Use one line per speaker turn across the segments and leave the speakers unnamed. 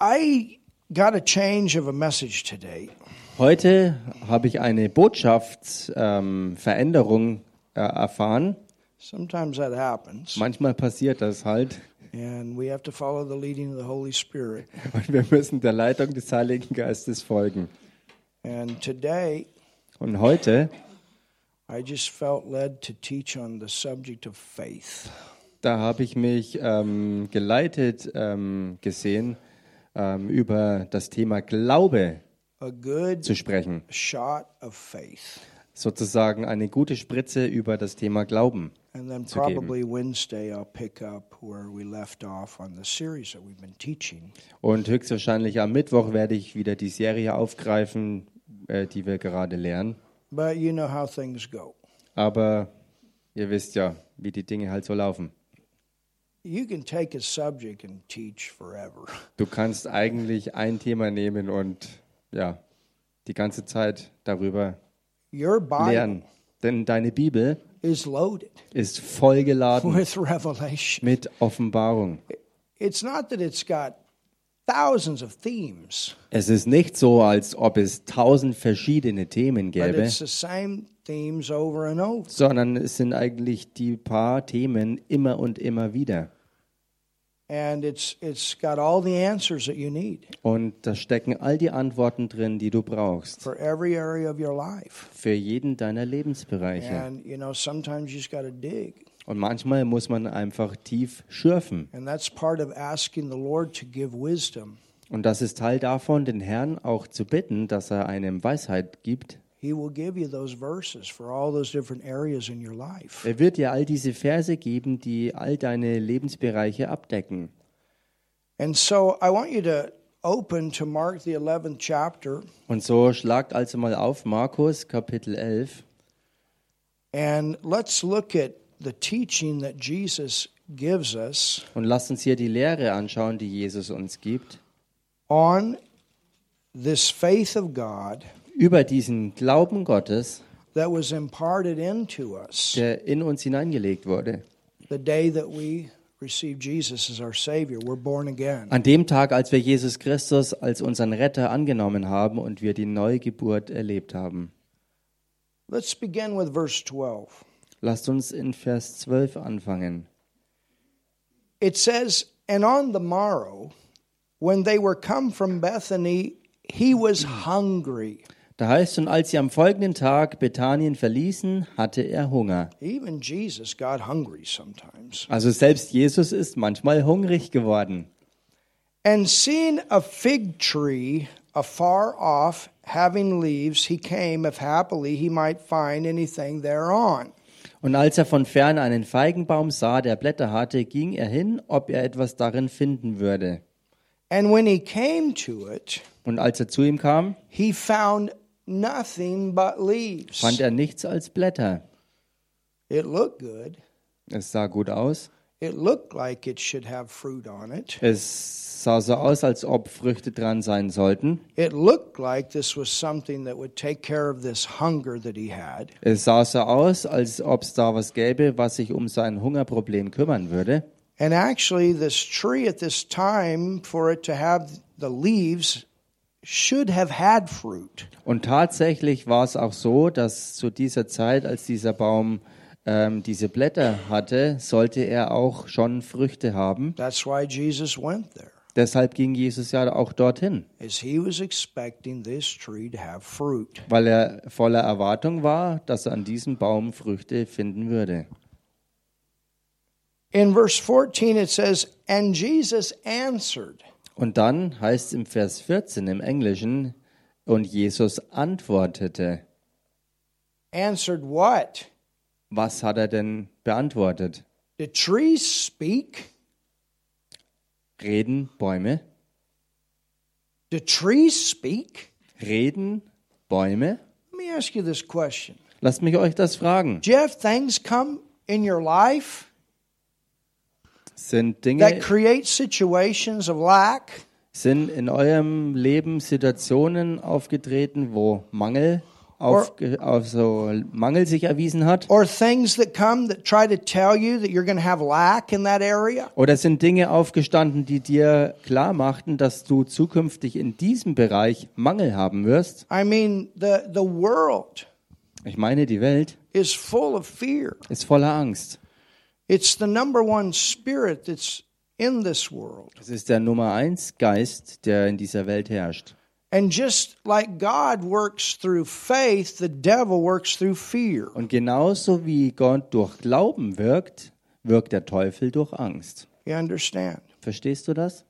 I got a change of a message today.
Heute habe ich eine Botschaftsveränderung ähm, äh, erfahren.
Sometimes that happens,
Manchmal passiert das halt.
and we have to follow the leading of the Holy Spirit.
Und wir müssen der Leitung des Heiligen Geistes folgen.
And today,
Und heute,
I just felt led to teach on the subject of faith.
da habe ich mich ähm, geleitet ähm, gesehen, ähm, über das Thema Glaube zu sprechen. Sozusagen eine gute Spritze über das Thema Glauben.
And then probably Wednesday, I'll pick up where we left off on the series that we've been teaching.
Und höchstwahrscheinlich am Mittwoch werde ich wieder die Serie aufgreifen, äh, die wir gerade lernen.
But you know how things go.
Aber ihr wisst ja, wie die Dinge halt so laufen. Du kannst eigentlich ein Thema nehmen und ja, die ganze Zeit darüber lernen. Denn deine Bibel
is loaded
ist vollgeladen
with revelation.
mit Offenbarung.
It's not that it's got thousands of themes,
Es ist nicht so, als ob es tausend verschiedene Themen gäbe,
themes over and over.
sondern es sind eigentlich die paar Themen immer und immer wieder.
And it's it's got all the answers that you need
Und da stecken all die Antworten drin, die du brauchst.
for every area of your life.
Für jeden deiner Lebensbereiche.
And you know, sometimes you just got to dig.
Und manchmal muss man einfach tief schürfen.
And that's part of asking the Lord to give wisdom.
Und das ist Teil davon, den Herrn auch zu bitten, dass er einem Weisheit gibt.
He will give you those verses for all those different areas in your life.
Er wird dir all diese Verse geben, die all deine Lebensbereiche abdecken.
And so I want you to open to Mark the 11th chapter
Und so schlagt also mal auf Markus Kapitel 11
and let's look at the teaching that Jesus gives us
und lasst uns hier die Lehre anschauen, die Jesus uns gibt,
on this faith of God
über diesen Glauben Gottes,
that was imparted into us
der in uns hineingelegt wurde.
the day that we received Jesus as our Savior. We're born again.
An dem Tag, als wir Jesus Christus als unseren Retter angenommen haben und wir die Neugeburt erlebt haben.
Let's begin with verse 12.
Lasst uns in Vers 12 anfangen.
It says, And on the morrow, when they were come from Bethany, he was hungry.
Da heißt, und als sie am folgenden Tag Bethanien verließen, hatte er Hunger.
Even Jesus got hungry sometimes.
Also selbst Jesus ist manchmal hungrig geworden.
And seeing a fig tree afar off, having leaves, he came, if happily he might find anything thereon.
Und als er von fern einen Feigenbaum sah, der Blätter hatte, ging er hin, ob er etwas darin finden würde.
And when he came to it,
Und als er zu ihm kam,
he found nothing but leaves.
fand er nichts als Blätter.
It looked good.
Es sah gut aus.
It looked like it should have fruit on it.
Es sah so aus, als ob Früchte dran sein sollten.
It looked like this was something that would take care of this hunger that he had.
Es sah so aus, als ob es da was gäbe, was sich um sein Hungerproblem kümmern würde.
And actually, this tree at this time, for it to have the leaves, should have had fruit.
Und tatsächlich war es auch so, dass zu dieser Zeit, als dieser Baum ähm, diese Blätter hatte, sollte er auch schon Früchte haben.
That's why Jesus went there,
Deshalb ging Jesus ja auch dorthin,
as he was expecting this tree to have fruit.
weil er voller Erwartung war, dass er an diesem Baum Früchte finden würde.
In verse 14, it says, And Jesus answered.
Und dann heißt es im Vers 14 im Englischen, und Jesus antwortete.
Answered what?
Was hat er denn beantwortet?
Did trees speak?
Reden Bäume?
Do trees speak?
Reden Bäume?
Let me ask you this question.
Lasst mich euch das fragen.
Do you have things come in your life
Sind Dinge,
that create situations of lack
sind in eurem Leben Situationen aufgetreten, wo Mangel auf, auf so Mangel sich erwiesen hat?
or things that come that try to tell you that you're going to have lack in that area.
Oder sind Dinge aufgestanden, die dir klar machten, dass du zukünftig in diesem Bereich Mangel haben wirst?
I mean, the, the world
Ich meine, die Welt
is full of fear.
ist voller Angst.
It's the number one spirit that's in this world.
Es ist der Nummer eins Geist, der in dieser Welt herrscht.
And just like God works through faith, the devil works through fear.
Und genauso wie Gott durch Glauben wirkt, wirkt der Teufel durch Angst.
You understand?
Verstehst du das?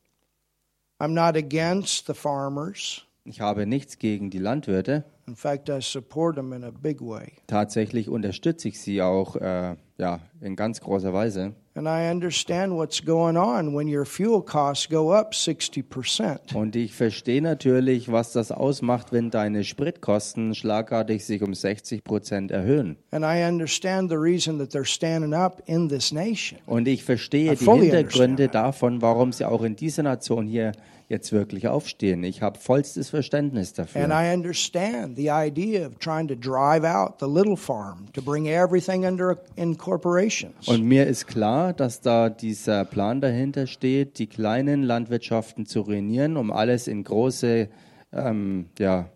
I'm not against the farmers.
Ich habe nichts gegen die Landwirte.
In fact, I support them in a big way.
Tatsächlich unterstütze ich sie auch äh, ja, in ganz großer Weise.
And I understand what's going on when your fuel costs go up 60%.
Und ich verstehe natürlich, was das ausmacht, wenn deine Spritkosten schlagartig sich um 60 Prozent erhöhen.
And I understand the reason that they're standing up in this nation.
Und ich verstehe
I
die Hintergründe davon, warum sie auch in dieser Nation hier jetzt wirklich aufstehen. Ich habe vollstes Verständnis
And
dafür.
I understand the idea of trying to drive out the little farm to bring everything under in corporations.
Und mir ist klar, dass da dieser Plan dahinter steht, die kleinen Landwirtschaften zu ruinieren, um alles in große ähm, ja,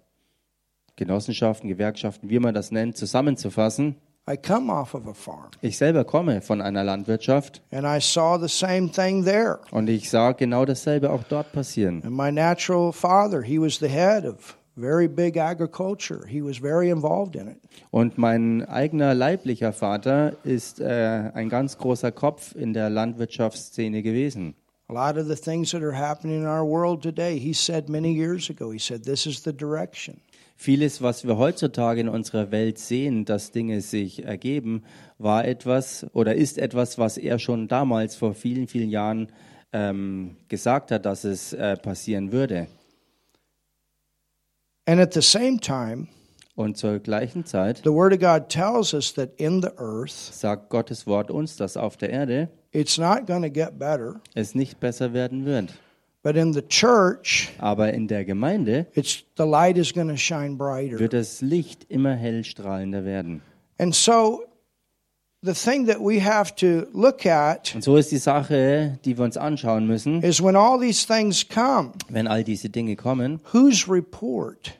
Genossenschaften, Gewerkschaften, wie man das nennt, zusammenzufassen.
I come off of a farm
Ich selber komme von einer Landwirtschaft
and I saw the same thing there.
und ich sah genau dasselbe auch dort passieren.
And my natural father, he was the head of very big agriculture. He was very involved in it.
Und mein eigener leiblicher Vater ist äh, ein ganz großer Kopf in der Landwirtschaftsszene gewesen.
A lot of the things that are happening in our world today, he said many years ago, he said, this is the direction.
Vieles, was wir heutzutage in unserer Welt sehen, dass Dinge sich ergeben, war etwas oder ist etwas, was er schon damals vor vielen, vielen Jahren ähm, gesagt hat, dass es äh, passieren würde.
And at the same time,
Und zur gleichen Zeit
the Word of God tells us that in the earth,
sagt Gottes Wort uns, dass auf der Erde
it's not get better,
es nicht besser werden wird.
But in the church,
Aber in der Gemeinde
it's the light is going to shine brighter.
wird das Licht immer hellstrahlender werden.
And so the thing that we have to look at
Und so ist die Sache, die wir uns anschauen müssen,
is when all these things come,
wenn all diese Dinge kommen.
whose report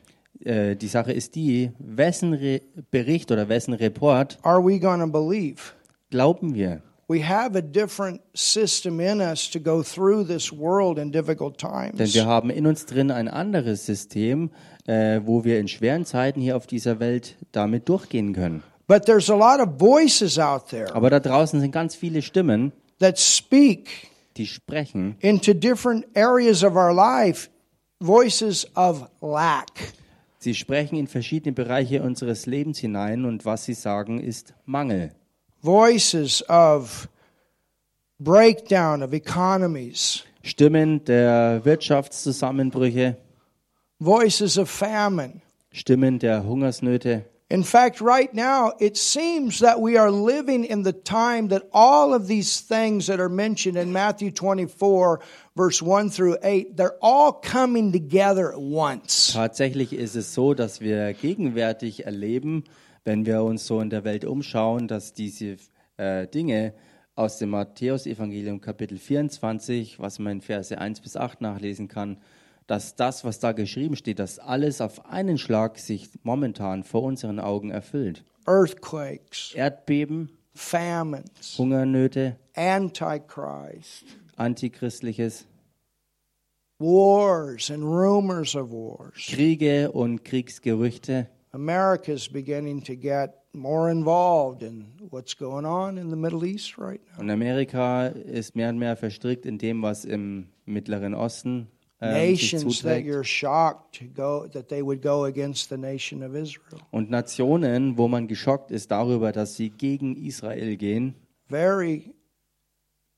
Äh, die Sache ist die, wessen Re Bericht oder wessen Report
are we going to believe?
glauben wir?
We have a different system in us to go through this world in difficult
Denn wir haben in uns drin ein anderes System, äh, wo wir in schweren Zeiten hier auf dieser Welt damit durchgehen können.
But there's a lot of voices out there
Aber da draußen sind ganz viele Stimmen,
that speak
die sprechen
into different areas of our life, voices of lack.
Sie sprechen in verschiedene Bereiche unseres Lebens hinein und was sie sagen ist Mangel.
Voices of breakdown of economies,
Stimmen der Wirtschaftszusammenbrüche,
voices of famine.
Stimmen der Hungersnöte.
In fact, right now, it seems that we are living in the time that all of these things that are mentioned in Matthew 24, verse 1 through 8, they're all coming together at once.
Tatsächlich ist es so, dass wir gegenwärtig erleben, wenn wir uns so in der Welt umschauen, dass diese äh, Dinge aus dem Matthäusevangelium Kapitel 24, was man in Verse 1 bis 8 nachlesen kann, dass das, was da geschrieben steht, dass alles auf einen Schlag sich momentan vor unseren Augen erfüllt.
Earthquakes,
Erdbeben,
famines,
Hungernöte,
antichrist,
antichristliches,
wars and rumors of wars.
Kriege und Kriegsgerüchte.
America's beginning to get more involved in what's going on in the Middle East right now.
Und Amerika ist mehr und mehr verstrickt in dem, was im Mittleren Osten ähm, sich
Nations that
zuträgt.
you're shocked to go that they would go against the nation of Israel.
Und Nationen, wo man geschockt ist darüber, dass sie gegen Israel gehen.
Very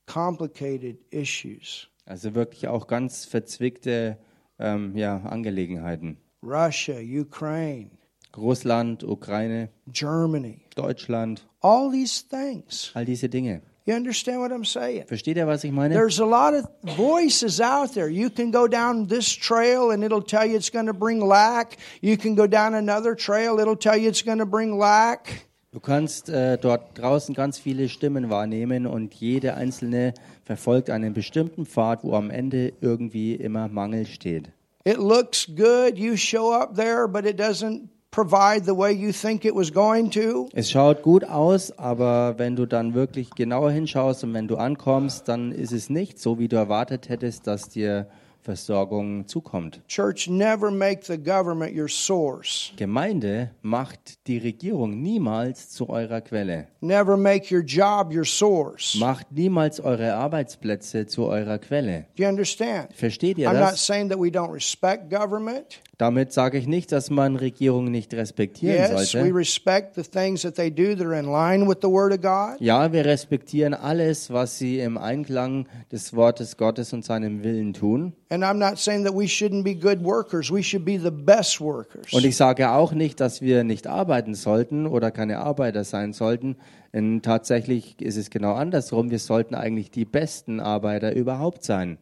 complicated issues.
Also wirklich auch ganz verzwickte ähm, ja, Angelegenheiten.
Russia, Ukraine,
Russland, Ukraine,
Germany,
Deutschland,
all these things.
all diese Dinge.
You understand what I'm saying?
Versteht ihr, was ich meine?
There's a lot of voices out there. You can go down this trail and it'll tell you it's going to bring lack. You can go down another trail, it'll tell you it's going to bring lack.
Du kannst äh, dort draußen ganz viele Stimmen wahrnehmen und jede einzelne verfolgt einen bestimmten Pfad, wo am Ende irgendwie immer Mangel steht.
It looks good. You show up there, but it doesn't provide the way you think it was going to.
Es schaut gut aus, aber wenn du dann wirklich genauer hinschaust und wenn du ankommst, dann ist es nicht so, wie du erwartet hättest, dass dir Versorgung zukommt.
Church, never make the government your source.
Gemeinde macht die Regierung niemals zu eurer Quelle.
Never make your job your source.
Macht niemals eure Arbeitsplätze zu eurer Quelle.
Do you understand?
Versteht ihr
I'm not
das?
saying that we don't respect government.
Damit sage ich nicht, dass man Regierungen nicht respektieren
Yes,
sollte.
respect the things that they do that are in line with the Word of God.
Ja, wir respektieren alles, was sie im Einklang des Wortes Gottes und seinem Willen tun.
And I'm not saying that we shouldn't be good workers. We should be the best workers.
Und ich sage auch nicht, dass wir nicht arbeiten sollten oder keine Arbeiter sein sollten. Denn tatsächlich ist es genau andersrum. Wir sollten eigentlich die besten Arbeiter überhaupt sein.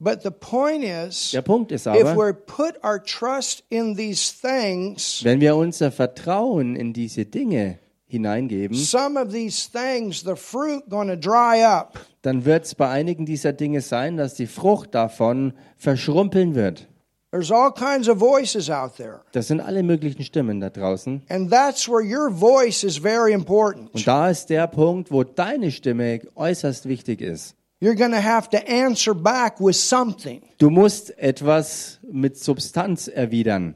But the point is,
Der Punkt ist
if
aber,
we put our trust in these things,
wenn wir unser Vertrauen in diese Dinge hineingeben,
some of these things, the fruit going to dry up.
dann wird es bei einigen dieser Dinge sein, dass die Frucht davon verschrumpeln wird.
There's all kinds of voices out there.
Das sind alle möglichen Stimmen da draußen.
And that's where your voice is very important.
Und da ist der Punkt, wo deine Stimme äußerst wichtig ist.
You're going to have to answer back with something.
Du musst etwas mit Substanz erwidern.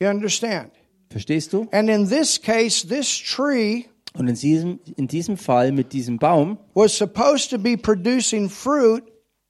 You understand?
Verstehst du?
And in this case, this tree
Und in diesem, in diesem Fall mit diesem Baum,
was supposed to be producing fruit.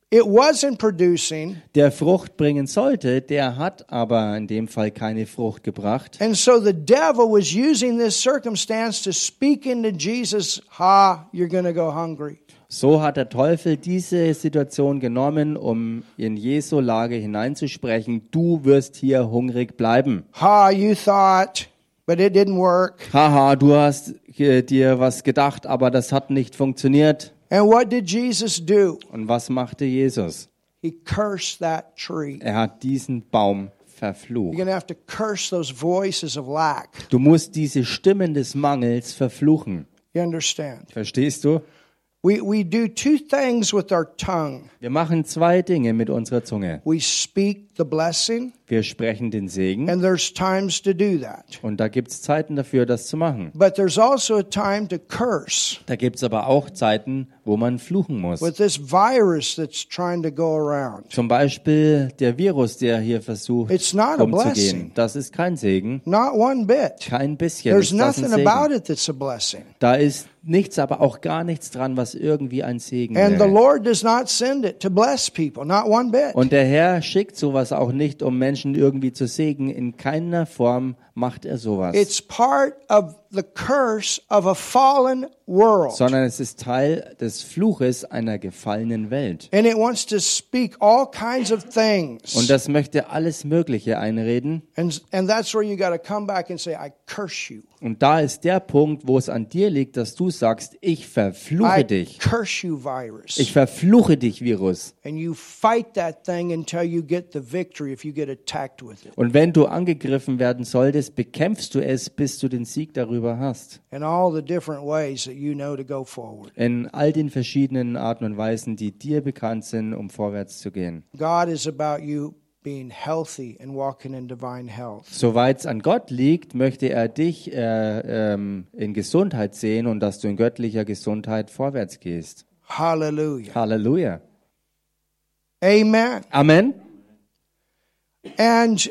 It wasn't producing.
der Frucht bringen sollte, der hat aber in dem Fall keine Frucht gebracht.
And so the devil was using this circumstance to speak into Jesus, ha, you're going to go hungry.
So hat der Teufel diese Situation genommen, um in Jesu Lage hineinzusprechen, du wirst hier hungrig bleiben.
Ha, you thought, but it didn't work.
Haha, du hast äh, dir was gedacht, aber das hat nicht funktioniert.
And what did Jesus do?
Und was machte Jesus?
He cursed that tree.
Er hat diesen Baum
You're
verflucht.
going to have to curse those voices of lack.
Du musst diese Stimmen des Mangels verfluchen.
You understand?
Verstehst du?
We, we do two things with our tongue
Wir machen zwei Dinge mit unserer Zunge.
we speak the blessing,
Wir sprechen den Segen
and there's times to do that.
und da gibt es Zeiten dafür, das zu machen.
But there's also a time to curse
Da gibt es aber auch Zeiten, wo man fluchen muss.
with this virus that's trying to go around.
Zum Beispiel der Virus, der hier versucht
It's not
umzugehen. Das ist kein Segen,
Not one bit.
kein bisschen.
There's
ist das ein
nothing about
Segen.
it that's a blessing.
Da ist nichts, aber auch gar nichts dran, was irgendwie ein Segen
And the
wäre.
Lord does not send it to bless people, not one bit.
Und der Herr schickt sowas auch nicht, um Menschen irgendwie zu segnen. In keiner Form macht er sowas.
It's part of the curse of a fallen world.
sondern es ist Teil des Fluches einer gefallenen Welt.
And it wants to speak all kinds of things.
Und das möchte alles Mögliche einreden.
And, and that's where you got to come back and say, I curse you.
Und da ist der Punkt, wo es an dir liegt, dass du sagst, ich verfluche
I
dich.
curse you, virus.
Ich verfluche dich, Virus.
and you fight that thing until you get the victory if you get attacked with it.
Und wenn du angegriffen werden solltest, bekämpfst du es, bis du den Sieg darüber hast.
In all the different ways that you know to go forward.
In all den verschiedenen Arten und Weisen, die dir bekannt sind, um vorwärts zu gehen.
God is about you being healthy and walking in divine health.
Soweit es an Gott liegt, möchte er dich äh, ähm, in Gesundheit sehen und dass du in göttlicher Gesundheit vorwärts gehst.
Hallelujah.
Halleluja.
Amen.
Amen.
And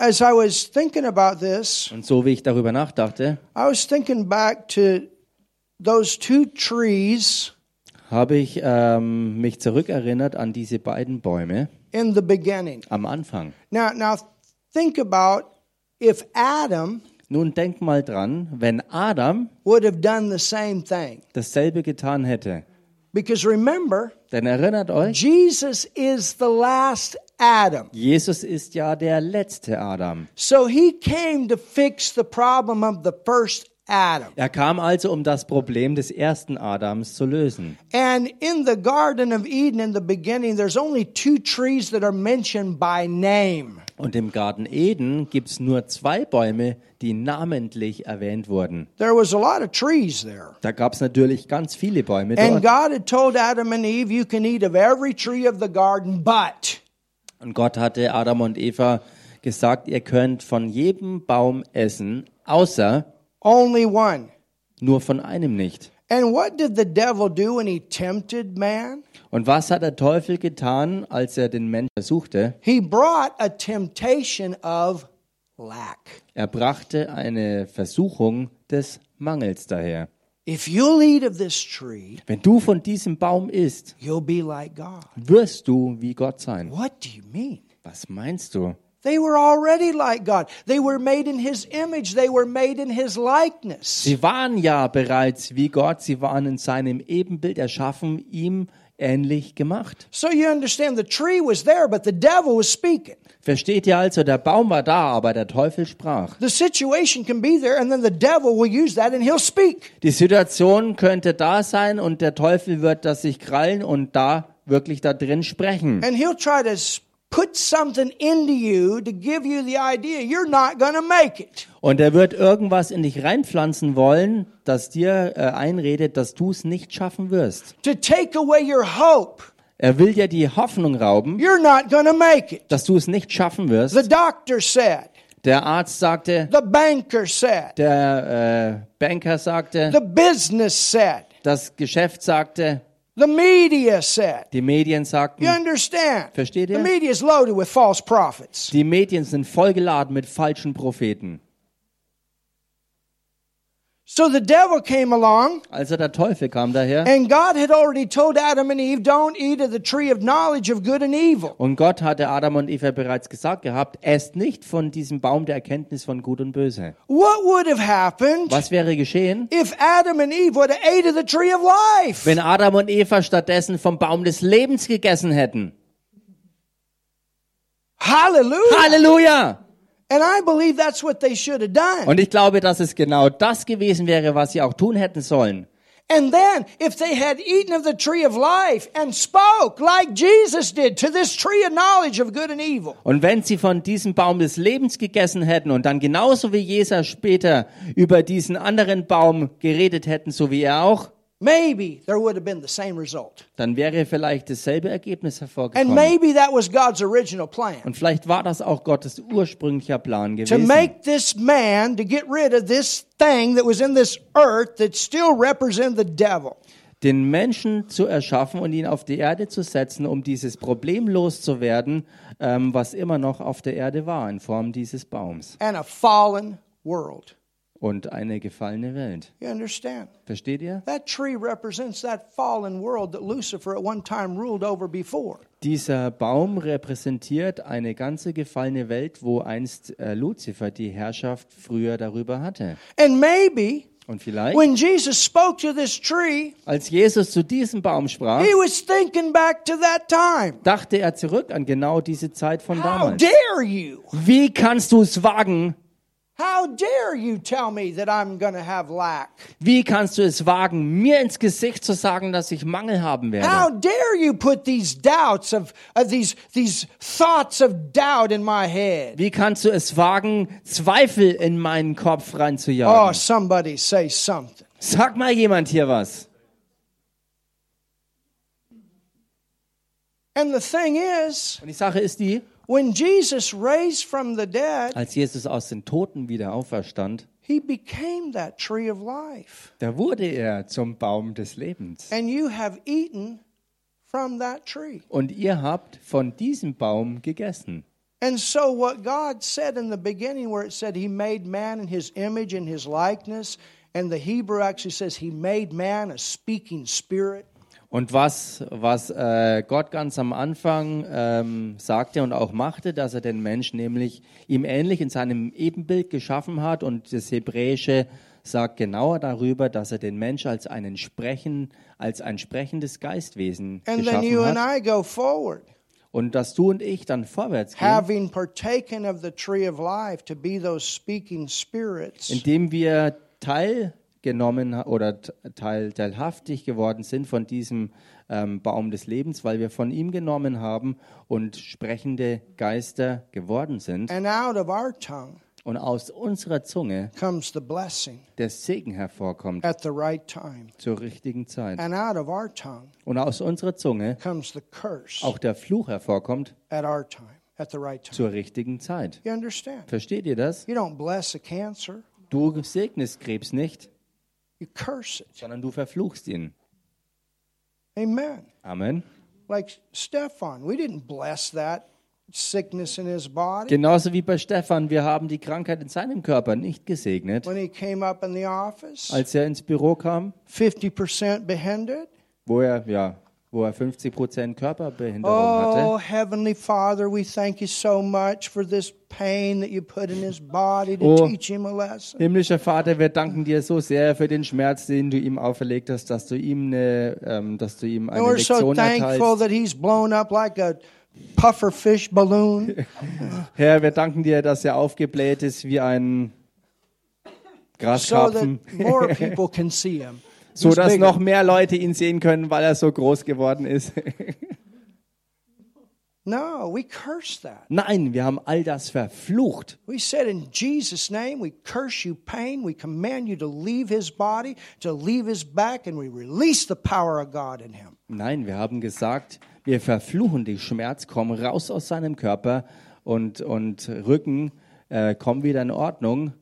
as I was thinking about this,
Und so wie ich darüber nachdachte,
I was thinking back to those two trees
habe ich ähm, mich zurückerinnert an diese beiden Bäume
in the beginning.
am Anfang.
Now, now think about if Adam
Nun denk mal dran, wenn Adam
would have done the same thing.
dasselbe getan hätte.
Because remember,
Denn erinnert euch,
Jesus is the last Adam.
Jesus ist ja der letzte Adam.
So he came to fix the problem of the first Adam.
Er kam also, um das Problem des ersten Adams zu lösen.
And in the Garden of Eden in the beginning, there's only two trees that are mentioned by name.
Und im Garten Eden gibt es nur zwei Bäume, die namentlich erwähnt wurden.
There was a lot of trees there.
Da gab es natürlich ganz viele Bäume
And
dort.
God had told Adam and Eve, You can eat of every tree of the garden, but.
Und Gott hatte Adam und Eva gesagt, ihr könnt von jedem Baum essen, außer
Only one.
nur von einem nicht.
And what did the devil do when he tempted man?
Und was hat der Teufel getan, als er den Menschen versuchte?
He brought a temptation of lack.
Er brachte eine Versuchung des Mangels daher.
If you'll eat of this tree,
Wenn du von diesem Baum isst,
you'll be like God.
wirst du wie Gott sein.
What do you mean?
Was meinst du?
They were already like God. They were made in His image. They were made in His likeness.
Sie waren ja bereits wie Gott, sie waren in seinem Ebenbild erschaffen, ihm ähnlich gemacht.
So you understand the tree was there, but the devil was speaking.
Versteht ihr also, der Baum war da, aber der Teufel sprach.
The situation can be there, and then the devil will use that and he'll speak.
Die Situation könnte da sein und der Teufel wird das sich krallen und da wirklich da drin sprechen.
And he'll try to put something into you to give you the idea you're not going to make it.
Und er wird irgendwas in dich reinpflanzen wollen, das dir äh, einredet, dass du es nicht schaffen wirst.
To take away your hope.
Er will dir die Hoffnung rauben,
You're not going to make it.
dass du es nicht schaffen wirst.
The doctor said,
Der Arzt sagte,
the banker said,
der äh, Banker sagte,
the business said,
das Geschäft sagte,
the media said.
die Medien sagten,
You understand?
Versteht
The
ihr?
media is loaded with false prophets.
die Medien sind vollgeladen mit falschen Propheten.
So the devil came along,
Also der Teufel kam daher
and God had already told Adam and Eve, don't eat of the tree of knowledge of good and evil.
und Gott hatte Adam und Eva bereits gesagt gehabt, esst nicht von diesem Baum der Erkenntnis von Gut und Böse.
What would have happened
Was wäre geschehen,
if Adam and Eve would have ate of the tree of life?
wenn Adam und Eva stattdessen vom Baum des Lebens gegessen hätten?
Hallelujah.
Halleluja!
And I believe that's what they should have done.
Und ich glaube, dass es genau das gewesen wäre, was sie auch tun hätten sollen.
And then, if they had eaten of the tree of life and spoke like Jesus did to this tree of knowledge of good and evil,
Und wenn sie von diesem Baum des Lebens gegessen hätten und dann genauso wie Jesus später über diesen anderen Baum geredet hätten, so wie er auch,
maybe there would have been the same result.
dann wäre vielleicht dasselbe Ergebnis
And
hervorgekommen.
maybe that was God's original plan.
Und vielleicht war das auch Gottes ursprünglicher Plan
To
gewesen.
make this man, to get rid of this thing that was in this earth that still represent the devil.
den Menschen zu erschaffen und ihn auf die Erde zu setzen, um dieses Problem loszuwerden, ähm, was immer noch auf der Erde war, in Form dieses Baums
and a fallen world.
Und eine gefallene Welt.
You understand?
Versteht ihr?
That tree represents that fallen world that Lucifer at one time ruled over before.
Dieser Baum repräsentiert eine ganze gefallene Welt, wo einst äh, Luzifer die Herrschaft früher darüber hatte.
And maybe
Und vielleicht,
when Jesus spoke to this tree,
als Jesus zu diesem Baum sprach,
he was thinking back to that time.
dachte er zurück an genau diese Zeit von
How
damals.
dare you?
Wie kannst du es wagen? Wie kannst du es wagen, mir ins Gesicht zu sagen, dass ich Mangel haben
How
werde?
dare you put these doubts of, of these, these thoughts of doubt in my head?
Wie kannst du es wagen, Zweifel in meinen Kopf
Oh,
reinzujagen?
somebody say something.
Sag mal jemand hier was.
And the thing is,
Und die Sache ist die,
when Jesus raised from the dead,
als Jesus aus den Toten wieder auferstand,
he became that tree of life.
da wurde er zum Baum des Lebens.
And you have eaten from that tree.
Und ihr habt von diesem Baum gegessen.
And so, what God said in the beginning, where it said He made man in His image and His likeness, and the Hebrew actually says He made man a speaking spirit.
Und was, was äh, Gott ganz am Anfang ähm, sagte und auch machte, dass er den Menschen nämlich ihm ähnlich in seinem Ebenbild geschaffen hat. Und das Hebräische sagt genauer darüber, dass er den Mensch als einen Sprechen, als ein sprechendes Geistwesen
And
geschaffen hat.
Forward,
und dass du und ich dann vorwärts gehen,
life
indem wir teilgenommen ha- oder teil, teilhaftig geworden sind von diesem ähm, Baum des Lebens, weil wir von ihm genommen haben und sprechende Geister geworden sind.
And out of our tongue
Und aus unserer Zunge
comes the blessing
der Segen hervorkommt
at the right time.
zur richtigen Zeit.
And out of our tongue
Und aus unserer Zunge
comes the curse
auch der Fluch hervorkommt
at our time, at the right time.
zur richtigen Zeit.
You understand?
Versteht ihr das?
You don't bless a cancer,
Du segnest Krebs nicht,
you curse it.
sondern du verfluchst ihn.
Amen.
Amen.
Like Stephan, we didn't bless that sickness in his body.
Genauso wie bei Stefan, wir haben die Krankheit in seinem Körper nicht gesegnet.
When he came up in the office,
Als er ins Büro kam,
50% behended.
wo er, ja, wo er 50 Prozent Körperbehinderung hatte.
Oh, Heavenly Father, we thank you so much for this pain that you put in his body to
Oh.
teach him a lesson.
Himmlischer Vater, wir danken dir so sehr für den Schmerz, den du ihm auferlegt hast, dass du ihm eine, ähm, dass du ihm
And
eine
we're so
Lektion
thankful that he's blown up like a puffer fish balloon.
Herr, wir danken dir, dass er aufgebläht ist wie ein
so
Graskarpfen,
that more people can see him.
So dass noch mehr Leute ihn sehen können, weil er so groß geworden ist.
No, we curse that.
Nein, wir haben all das verflucht.
We said in Jesus' name, we curse you pain. We command you to leave his body, to leave his back, and we release the power of God in him.
Nein, wir haben gesagt, wir verfluchen dich Schmerz, komm raus aus seinem Körper und, und Rücken, äh, komm wieder in Ordnung,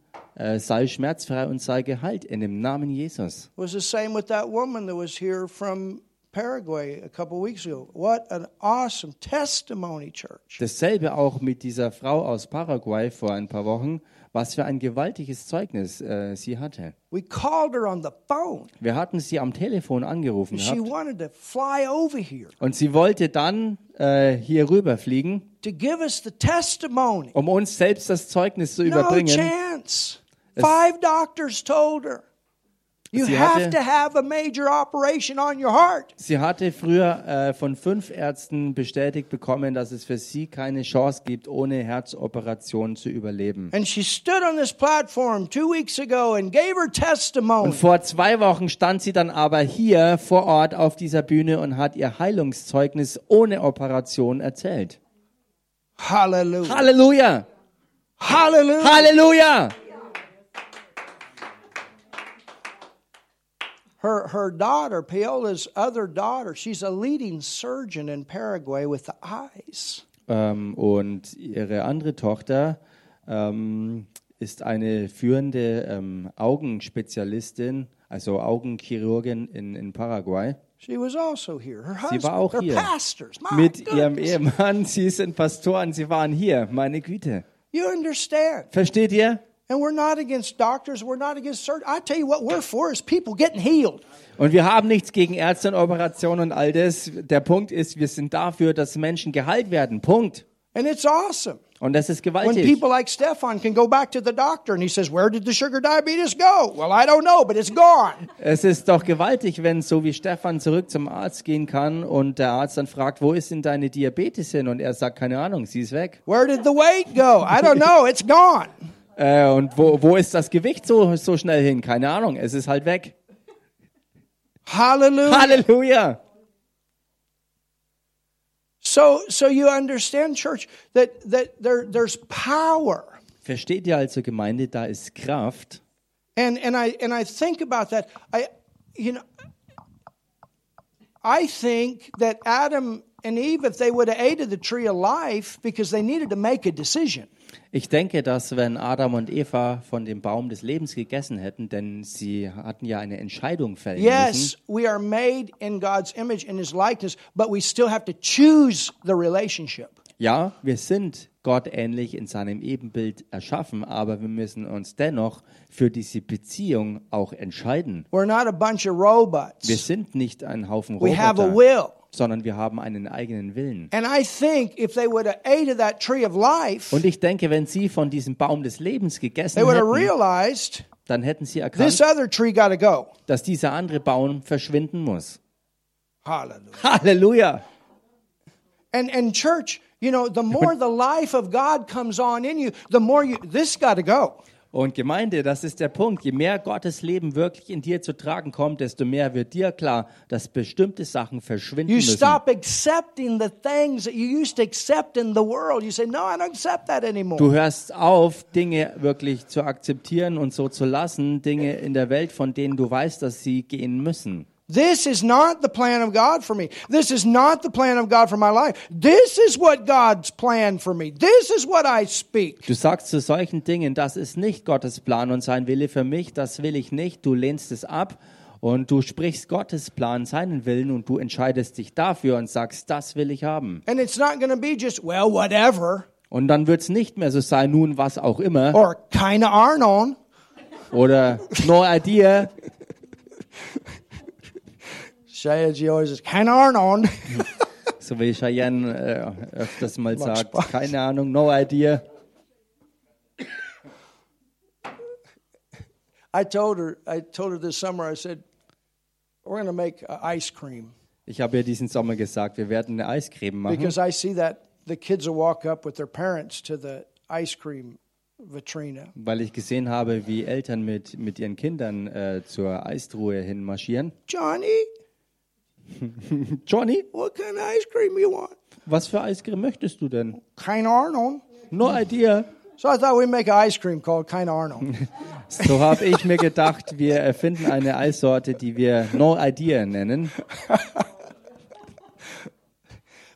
sei schmerzfrei und sei geheilt in dem Namen Jesus.
Was the same with that woman that was here from Paraguay a couple weeks ago. What an awesome testimony, church.
Dasselbe auch mit dieser Frau aus Paraguay vor ein paar Wochen. Was für ein gewaltiges Zeugnis äh, sie hatte.
We called her on the phone.
Wir hatten sie am Telefon angerufen
She wanted to fly over here
und sie wollte dann äh, hier rüberfliegen,
to give us the testimony.
um uns selbst das Zeugnis zu
No
überbringen.
chance. Five doctors told her. You
Sie
have
hatte-
to have a major operation on your heart.
Sie hatte früher äh, von fünf Ärzten bestätigt bekommen, dass es für sie keine Chance gibt, ohne Herzoperation zu überleben.
And she stood on this platform two weeks ago and gave her testimony.
Und vor zwei Wochen stand sie dann aber hier vor Ort auf dieser Bühne und hat ihr Heilungszeugnis ohne Operation erzählt.
Hallelujah.
Halleluja!
Hallelujah.
Halleluja!
Her, her daughter, Paola's other daughter, she's a leading surgeon in Paraguay with the eyes.
Ähm, und ihre andere Tochter ähm, ist eine führende ähm, Augenspezialistin, also Augenchirurgin in, in Paraguay.
She was also here. Her
Sie
husband,
war auch hier.
pastors. My
Mit ihrem
goodness.
Ehemann, sie sind Pastoren, sie waren hier, meine Güte.
You understand?
Versteht ihr?
And we're not against doctors. We're not against surgeons. I tell you what we're for is people getting healed.
Und wir haben nichts gegen Ärzte und Operationen und all das. Der Punkt ist, wir sind dafür, dass Menschen geheilt werden. Punkt.
And it's awesome.
Und das ist
When
gewaltig.
people like Stefan can go back to the doctor and he says, Where did the sugar diabetes go? Well, I don't know, but it's gone.
Es ist doch gewaltig, wenn so wie Stefan zurück zum Arzt gehen kann und der Arzt dann fragt, wo ist denn deine Diabetes hin? Und er sagt, keine Ahnung, sie ist weg.
Where did the weight go? I don't know, it's gone.
Äh, und wo, wo ist das Gewicht so, so schnell hin? Keine Ahnung, es ist halt weg.
Hallelujah.
Halleluja!
So, so you understand, church, that, that there, there's power.
Versteht ihr also Gemeinde, da ist Kraft.
And, and, I, and I think about that. I, you know, I think that Adam and Eve, if they would have ate of the tree of life, because they needed to make a decision.
Ich denke, dass wenn Adam und Eva von dem Baum des Lebens gegessen hätten, denn sie hatten ja eine Entscheidung fällen müssen.
Yes, we are made in God's image and His likeness, but we still have to choose the relationship.
Ja, wir sind Gott ähnlich in seinem Ebenbild erschaffen, aber wir müssen uns dennoch für diese Beziehung auch entscheiden.
We're not a bunch of
Wir sind nicht ein Haufen
We have a
Roboter,
will.
sondern wir haben einen eigenen Willen.
And I think if they would have ate of that tree of life,
Und ich denke, wenn sie von diesem Baum des Lebens gegessen
they would have
hätten,
realized
dann hätten sie
this
erkannt,
other tree got to go.
dass dieser andere Baum verschwinden muss.
Hallelujah.
Halleluja!
And and church, you know, the more the life of God comes on in you, the more you this got to go.
Und Gemeinde, das ist der Punkt. Je mehr Gottes Leben wirklich in dir zu tragen kommt, desto mehr wird dir klar, dass bestimmte Sachen verschwinden
You
müssen.
stop accepting the things that you used to accept in the world. You say, No, I don't accept that anymore.
Du hörst auf, Dinge wirklich zu akzeptieren und so zu lassen, Dinge in der Welt, von denen du weißt, dass sie gehen müssen.
This is not the plan of God for me. This is not the plan of God for my life. This is what God's plan for me. This is what I speak.
Du sagst zu solchen Dingen, das ist nicht Gottes Plan und sein Wille für mich, das will ich nicht. Du lehnst es ab und du sprichst Gottes Plan, seinen Willen und du entscheidest dich dafür und sagst, das will ich haben.
And it's not going to be just, well, whatever,
Und dann wird es nicht mehr so sein, nun was auch immer
or of Arnon.
oder no idea.
Of Arnon.
So wie Cheyenne äh, öfters mal
Macht
sagt,
Spaß.
keine Ahnung, no idea.
I told her, I told her this summer, I said, we're going to make uh, ice cream
Ich habe ja diesen Sommer gesagt, wir werden eine Eiscreme machen,
because I see that the kids will walk up with their parents to the ice cream vitrina.
weil ich gesehen habe, wie Eltern mit, mit ihren Kindern äh, zur Eistruhe hin marschieren.
Johnny,
Johnny,
what kind of ice cream you want?
was für Eiscreme möchtest du denn?
Of Arnon.
No idea.
So I thought we'd make an ice cream called of Arnon.
So habe ich mir gedacht, wir erfinden eine Eissorte, die wir No Idea nennen.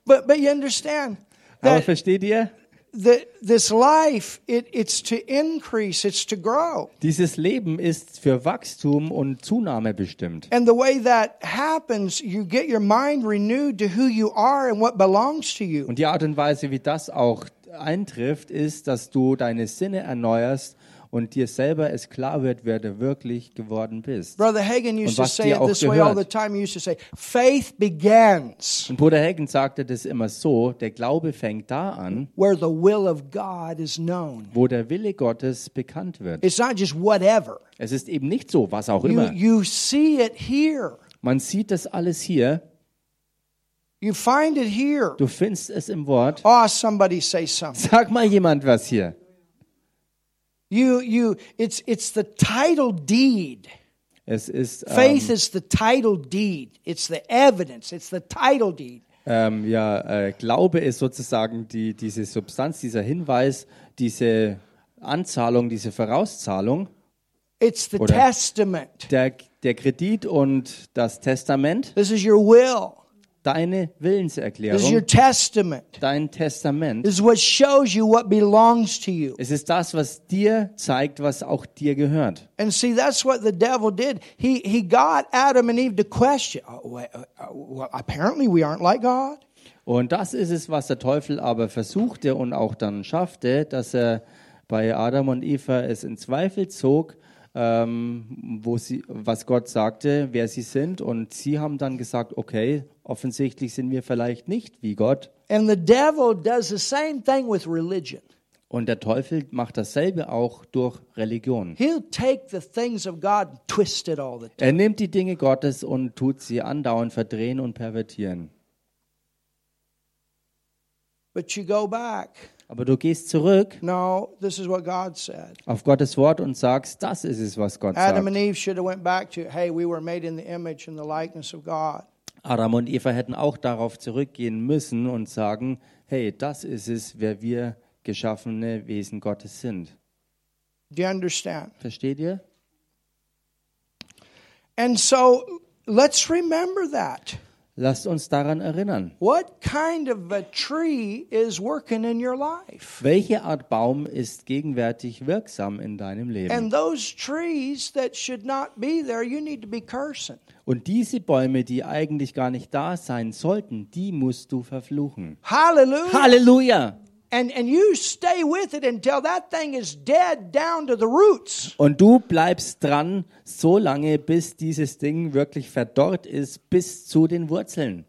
but but you understand
Aber versteht ihr?
The, this life it, it's to increase, it's to grow.
Dieses Leben ist für Wachstum und Zunahme bestimmt.
And the way that happens, you get your mind renewed to who you are and what belongs to you.
Und die Art und Weise, wie das auch eintrifft, ist, dass du deine Sinne erneuerst und dir selber es klar wird, wer du wirklich geworden bist.
Brother Hagen used to say it this way all the time. He used to say, faith begins
Und Bruder Hagen sagte das immer so, der Glaube fängt da an,
where the will of God is known.
wo der Wille Gottes bekannt wird.
It's not just whatever.
Es ist eben nicht so, was auch
You,
immer.
you see it here.
Man sieht das alles hier,
You find it here.
du findest es im Wort.
Oh, somebody say something.
Sag mal jemand was hier.
You, you, it's, it's the title deed.
Es ist
Faith
ähm,
is the title deed. It's the evidence. It's the title deed.
ähm, ja, äh, Glaube ist sozusagen die, diese Substanz, dieser Hinweis, diese Anzahlung, diese Vorauszahlung,
It's the
Oder-
testament.
der, der Kredit und das Testament,
This is your will.
Deine
This is your
Willenserklärung,
testament.
dein Testament.
This is what shows you what belongs to you.
Es ist das, was dir zeigt, was auch dir gehört.
And see, that's what the devil did. He, he got Adam and Eve to question. Oh, uh, well, apparently, we aren't like God.
Und das ist es, was der Teufel aber versuchte und auch dann schaffte, dass er bei Adam und Eva es in Zweifel zog, ähm, wo sie, was Gott sagte, wer sie sind. Und sie haben dann gesagt, okay, offensichtlich sind wir vielleicht nicht wie Gott.
And the devil does the same thing with religion.
Und der Teufel macht dasselbe auch durch Religion. Er nimmt die Dinge Gottes und tut sie andauernd verdrehen und pervertieren.
But you go back.
Aber du gehst zurück
No, this is what God said.
auf Gottes Wort und sagst, das ist es, was Gott
Adam
sagt.
and Eve should have went back to, hey, we were made in the image and the likeness of God.
Adam und Eva hätten auch darauf zurückgehen müssen und sagen, hey, das ist es, wer wir geschaffene Wesen Gottes sind.
Do you understand?
Versteht ihr?
And so let's remember that.
Lasst uns daran erinnern.
What kind of a tree is working in your life?
Welche Art Baum ist gegenwärtig wirksam in deinem Leben?
And those trees that should not be there, you need to be cursing.
Und diese Bäume, die eigentlich gar nicht da sein sollten, die musst du verfluchen.
Hallelujah.
Halleluja!
And, and you stay with it until that thing is dead down to the roots.
Und du bleibst dran, so lange, bis dieses Ding wirklich verdorrt ist, bis zu den Wurzeln.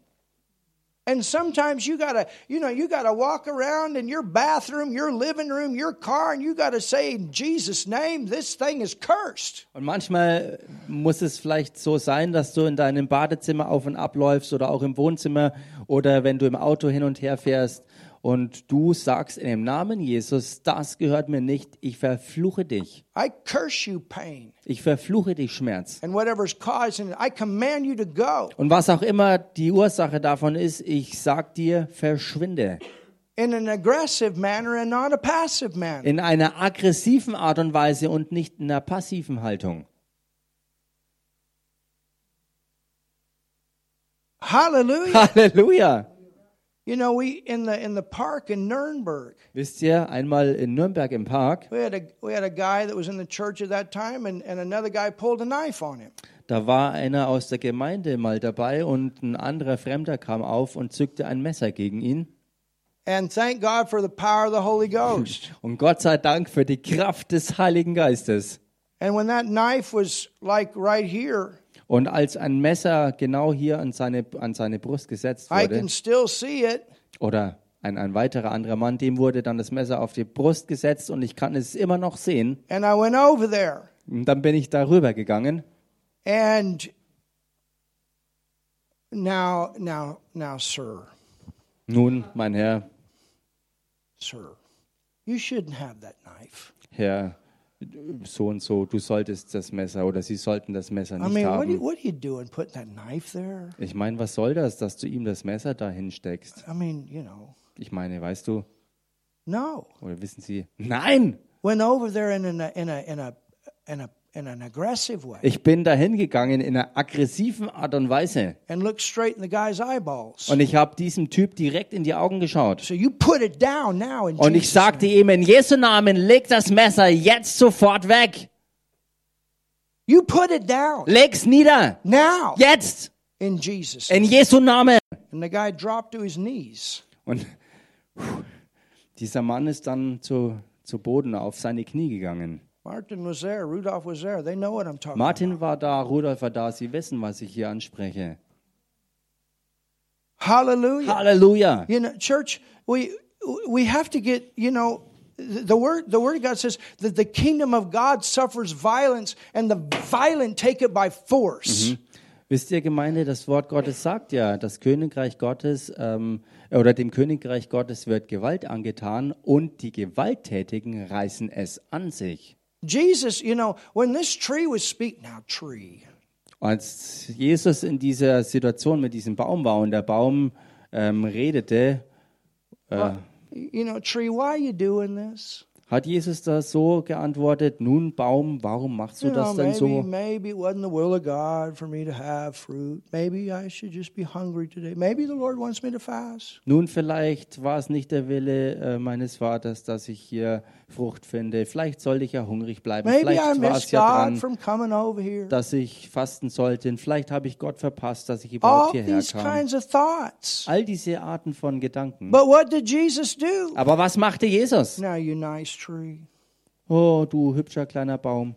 And sometimes you gotta, you know, you gotta walk around in your bathroom, your living room, your car, and you gotta say, in Jesus' name, this thing is cursed.
Und manchmal muss es vielleicht so sein, dass du in deinem Badezimmer auf und ab läufst oder auch im Wohnzimmer oder wenn du im Auto hin und her fährst und du sagst in dem Namen Jesus, das gehört mir nicht, ich verfluche dich.
I curse you, pain,
Ich verfluche dich, Schmerz.
and whatever's causing it. I command you to go
Und was auch immer die Ursache davon ist, ich sag dir, verschwinde.
in an aggressive manner and not a passive manner.
In einer aggressiven Art und Weise und nicht in einer passiven Haltung.
Hallelujah.
Halleluja!
You know, we in the in the park in Nuremberg,
Wisst ihr, einmal in Nürnberg im Park,
we had a we had a guy that was in the church at that time, and, and another guy pulled a knife on him.
da war einer aus der Gemeinde mal dabei und ein anderer Fremder kam auf und zückte ein Messer gegen ihn.
And thank God for the power of the Holy Ghost.
Und Gott sei Dank für die Kraft des Heiligen Geistes.
And when that knife was like right here,
Und als ein Messer genau hier an seine, an seine Brust gesetzt
I
wurde,
can still see it.
oder ein, ein weiterer anderer Mann, dem wurde dann das Messer auf die Brust gesetzt und ich kann es immer noch sehen.
And I went over there,
Und dann bin ich darüber gegangen.
and now, now, now, sir,
Nun, mein Herr,
sir, you shouldn't have that knife.
Herr, so und so, du solltest das Messer oder sie sollten das Messer
I
nicht
mean, what are, you,
haben.
what are you doing putting that knife there?
Ich meine, was soll das, dass du ihm das Messer dahin steckst?
I mean, you know,
Ich meine, weißt du,
no.
oder wissen Sie, nein!
Went over there in, a, in, a, in, a, in, a, in an aggressive way
Ich bin dahin gegangen in einer aggressiven Art und Weise.
and looked straight in the guy's eyeballs.
Und ich habe diesem Typ direkt in die Augen geschaut.
So you put it down now in
Und ich sagte ihm in Jesu Namen, leg das Messer jetzt sofort weg.
You put it down
Leg's nieder.
now
Jetzt.
in Jesus'.
In Jesu Namen.
And the guy dropped to his knees.
Und dieser Mann ist dann zu, zu Boden auf seine Knie gegangen.
Martin was there. Rudolph was there. They know what I'm talking
Martin war da, Rudolf war da. Sie wissen, was ich hier anspreche.
Hallelujah.
Halleluja.
You know, church, we we have to get, you know, the word the word of God says that the kingdom of God suffers violence and the violent take it by force.
Wisst ihr, Gemeinde, das Wort Gottes sagt ja, das Königreich Gottes ähm, oder dem Königreich Gottes wird Gewalt angetan und die Gewalttätigen reißen es an sich.
Jesus, you know, when this tree was speak now tree.
Als Jesus in dieser Situation mit diesem Baum war und der Baum ähm, redete,
You know, tree, why are you doing this?
Hat Jesus da so geantwortet, nun Baum, warum machst du das denn so?
maybe it wasn't the will of God for me to have fruit. Maybe I should just be hungry today. Maybe the Lord wants me to fast.
Nun, vielleicht war es nicht der Wille äh, meines Vaters, dass ich hier Frucht finde. Vielleicht sollte ich ja hungrig bleiben.
Maybe
Vielleicht war es ja dran, dass ich fasten sollte. Und Vielleicht habe ich Gott verpasst, dass ich
All
überhaupt hierher
these
kam.
kinds of thoughts.
All diese Arten von Gedanken.
But what did Jesus do?
Aber was machte Jesus?
Now, you nice tree.
Oh, du hübscher kleiner Baum.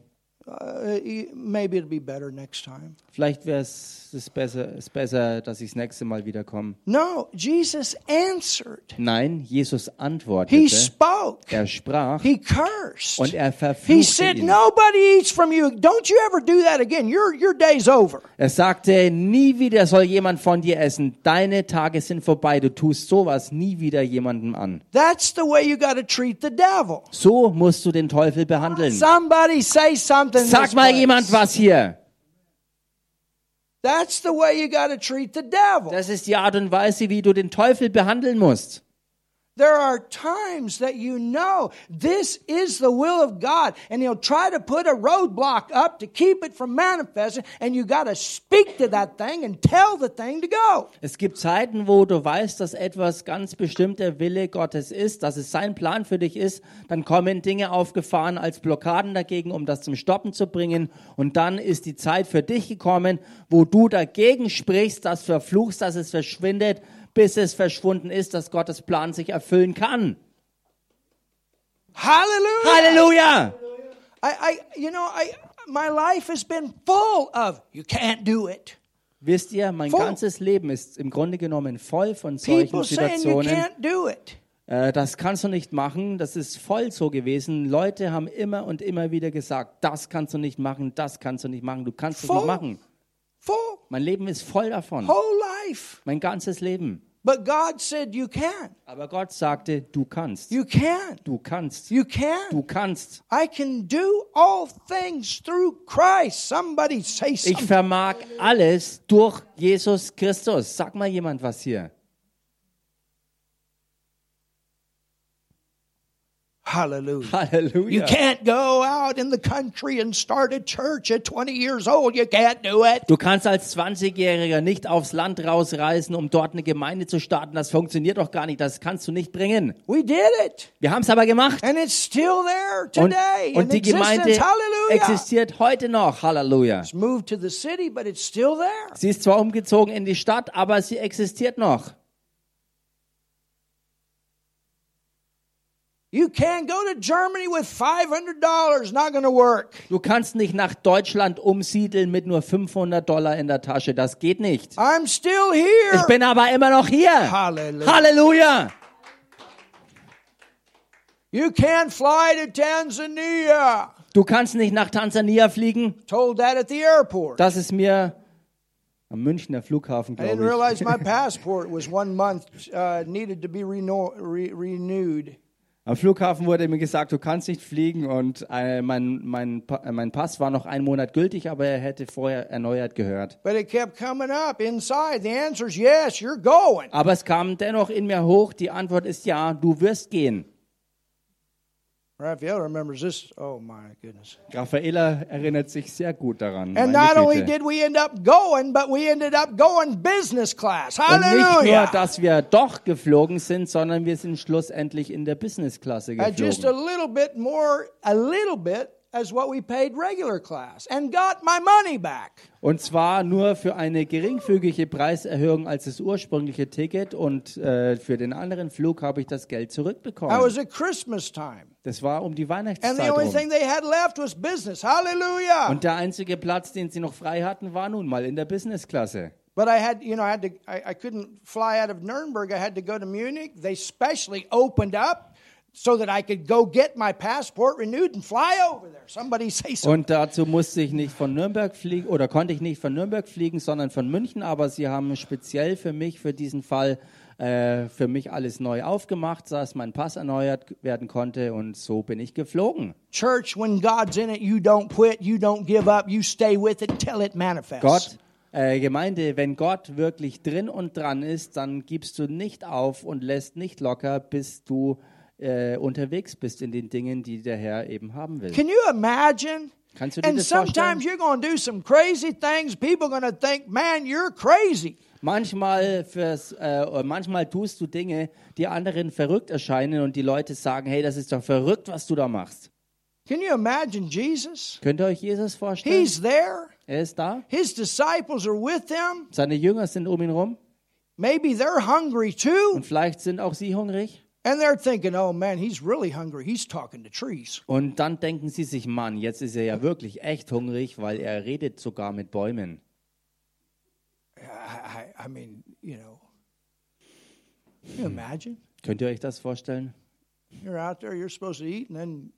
Uh, maybe it'll be better next time.
Vielleicht wäre es besser, ist besser, dass ich das nächste Mal wiederkomme.
No, Jesus answered.
Nein, Jesus
He
antwortete.
spoke.
Er sprach
He cursed.
und er
He
verfluchte
said,
ihn.
Nobody eats from you. Don't you ever do that again. Your, your day's over.
Er sagte, nie wieder soll jemand von dir essen. Deine Tage sind vorbei. Du tust sowas nie wieder jemandem an.
That's the way you got to treat the devil.
So musst du den Teufel behandeln.
Somebody say something. In
Sag
this
mal
place.
jemand was hier.
That's the way you got to treat the devil.
Das ist die Art und Weise, wie du den Teufel behandeln musst.
There are times that you know this is the will of God, and He'll try to put a roadblock up to keep it from manifesting, and you got to speak to that thing and tell the thing to go.
Es gibt Zeiten, wo du weißt, dass etwas ganz bestimmt der Wille Gottes ist, dass es sein Plan für dich ist. Dann kommen Dinge aufgefahren als Blockaden dagegen, um das zum Stoppen zu bringen. Und dann ist die Zeit für dich gekommen, wo du dagegen sprichst, das verfluchst, dass es verschwindet, bis es verschwunden ist, dass Gottes Plan sich erfüllen kann.
Hallelujah!
Halleluja!
I, I, you know, I, my life has been full of you can't do it.
Wisst ihr, mein
Voll.
ganzes Leben ist im Grunde genommen voll von solchen
People saying you
Situationen.
can't do it.
Äh, das kannst du nicht machen. Das ist voll so gewesen. Leute haben immer und immer wieder gesagt, das kannst du nicht machen, das kannst du nicht machen, du kannst es nicht machen.
Full,
Mein Leben ist voll davon.
whole life.
Mein ganzes Leben.
But God said, You can.
Aber Gott sagte, du kannst.
You can.
Du kannst.
You can.
Du kannst.
I can do all things through Christ. Somebody say
Ich
something.
vermag alles durch Jesus Christus. Sag mal jemand was hier.
Hallelujah. You
Halleluja.
can't go out in the country and start a church at 20 years old. You can't do it.
Du kannst als 20-Jähriger nicht aufs Land rausreisen, um dort eine Gemeinde zu starten. Das funktioniert doch gar nicht. Das kannst du nicht bringen.
We did it.
Wir haben es aber gemacht.
And it's still there
Und,
today
und
in
die Gemeinde.
Hallelujah.
existiert heute noch. Halleluja.
It's moved to the city, but it's still there.
Sie ist zwar umgezogen in die Stadt, aber sie existiert noch.
You can't go to Germany with $500. Not going to work.
Du kannst nicht nach Deutschland umsiedeln mit nur 500 Dollar in der Tasche. Das geht nicht.
I'm still
Ich
here.
bin aber immer noch hier.
Hallelujah.
Halleluja.
You can't fly to Tanzania.
Du kannst nicht nach Tansania fliegen.
Told that at the airport.
Das ist mir am Münchner Flughafen,
I didn't
glaube
realize
ich.
my passport was one month uh, needed to be re- renewed.
Am Flughafen wurde mir gesagt, du kannst nicht fliegen und äh, mein, mein, Pa- äh, mein Pass war noch einen Monat gültig, aber er hätte vorher erneuert gehört.
But it kept coming up inside. The answer is yes, you're going.
Aber es kam dennoch in mir hoch, die Antwort ist ja, du wirst gehen.
Raphael remembers this. Oh my goodness.
Raffaela erinnert sich sehr gut daran.
And not only did we end up going, but we ended up going business class.
Und nicht nur,
Hallelujah.
dass wir doch geflogen sind, sondern wir sind schlussendlich in der Business-Klasse
At just a
geflogen.
little bit more, a little bit as what we paid regular class and got my money back.
Und zwar nur für eine geringfügige Preiserhöhung als das ursprüngliche Ticket und äh, für den anderen Flug habe ich das Geld
That
zurückbekommen.
was at Christmas time.
Das war um die
And the
Weihnachtszeit
only
rum.
thing they had left was business. Hallelujah.
Und der einzige Platz, den sie noch frei hatten, war nun mal in der Business-Klasse.
But I had, you know, I had to, I, I couldn't fly out of Nuremberg. I had to go to Munich. They specially opened up so that I could go get my passport renewed and fly over there. Somebody say something.
Und dazu musste ich nicht von Nürnberg fliegen oder konnte ich nicht von Nürnberg fliegen, sondern von München. Aber sie haben speziell für mich, für diesen Fall, äh, für mich alles neu aufgemacht, dass mein Pass erneuert werden konnte und so bin ich geflogen.
Church, when God's in it, you don't quit, you don't give up, you stay with it until it manifests.
Gott, äh, Gemeinde, wenn Gott wirklich drin und dran ist, dann gibst du nicht auf und lässt nicht locker, bis du äh, unterwegs bist in den Dingen, die der Herr eben haben will.
Can you imagine?
Kannst du dir
And
das vorstellen?
sometimes you're going to do some crazy things. People are going to think, man, you're crazy.
Manchmal, fürs, äh, manchmal tust du Dinge, die anderen verrückt erscheinen und die Leute sagen, hey, das ist doch verrückt, was du da machst.
Can you imagine Jesus?
Könnt ihr euch Jesus vorstellen?
He's there.
er ist da.
His disciples are with him.
Seine Jünger sind um ihn rum.
Maybe they're hungry too.
Und vielleicht sind auch sie hungrig.
And they're thinking, oh man, he's really hungry. He's talking to trees.
Und dann denken sie sich, Mann, jetzt ist er ja wirklich echt hungrig, weil er redet sogar mit Bäumen.
I, I, mean, you know, can you imagine?
Könnt ihr euch das vorstellen?
You're out there, you're supposed to eat, and then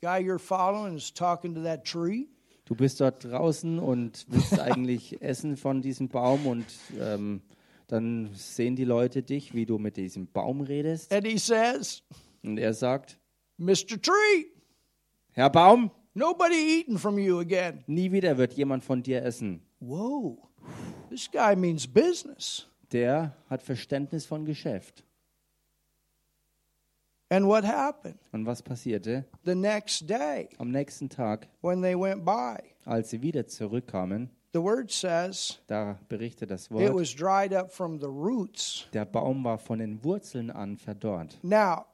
guy you're following is talking to that tree.
Du bist dort draußen und willst eigentlich essen von diesem Baum und ähm, dann sehen die Leute dich, wie du mit diesem Baum redest.
And he says,
Und er sagt,
Mr. Tree,
Herr Baum,
nobody eating from you again.
nie wieder wird jemand von dir essen.
Whoa, this guy means business.
Der hat Verständnis von Geschäft.
And what happened?
Und was passierte?
The next day,
Am nächsten Tag,
when they went by,
als sie wieder zurückkamen,
the word says
da berichtet das
it was dried up from the roots.
der Baum war von den Wurzeln an verdorrt.
Now,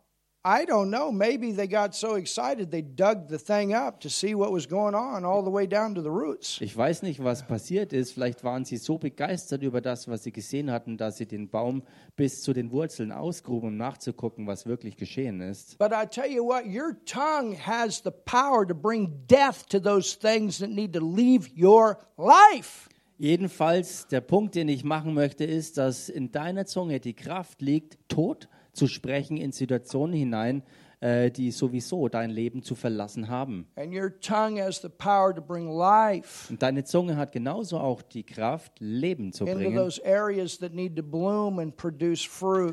I don't know. Maybe they got so excited they dug the thing up to see what was going on all the way down to the roots.
Ich weiß nicht, was passiert ist. Vielleicht waren sie so begeistert über das, was sie gesehen hatten, dass sie den Baum bis zu den Wurzeln ausgruben, um nachzugucken, was wirklich geschehen ist.
But I tell you what, your tongue has the power to bring death to those things that need to leave your life.
Jedenfalls, der Punkt, den ich machen möchte, ist, dass in deiner Zunge die Kraft liegt, Tod zu sprechen in Situationen hinein, äh, die sowieso dein Leben zu verlassen haben.
And your tongue has the power to bring life
Und deine Zunge hat genauso auch die Kraft, Leben zu bringen.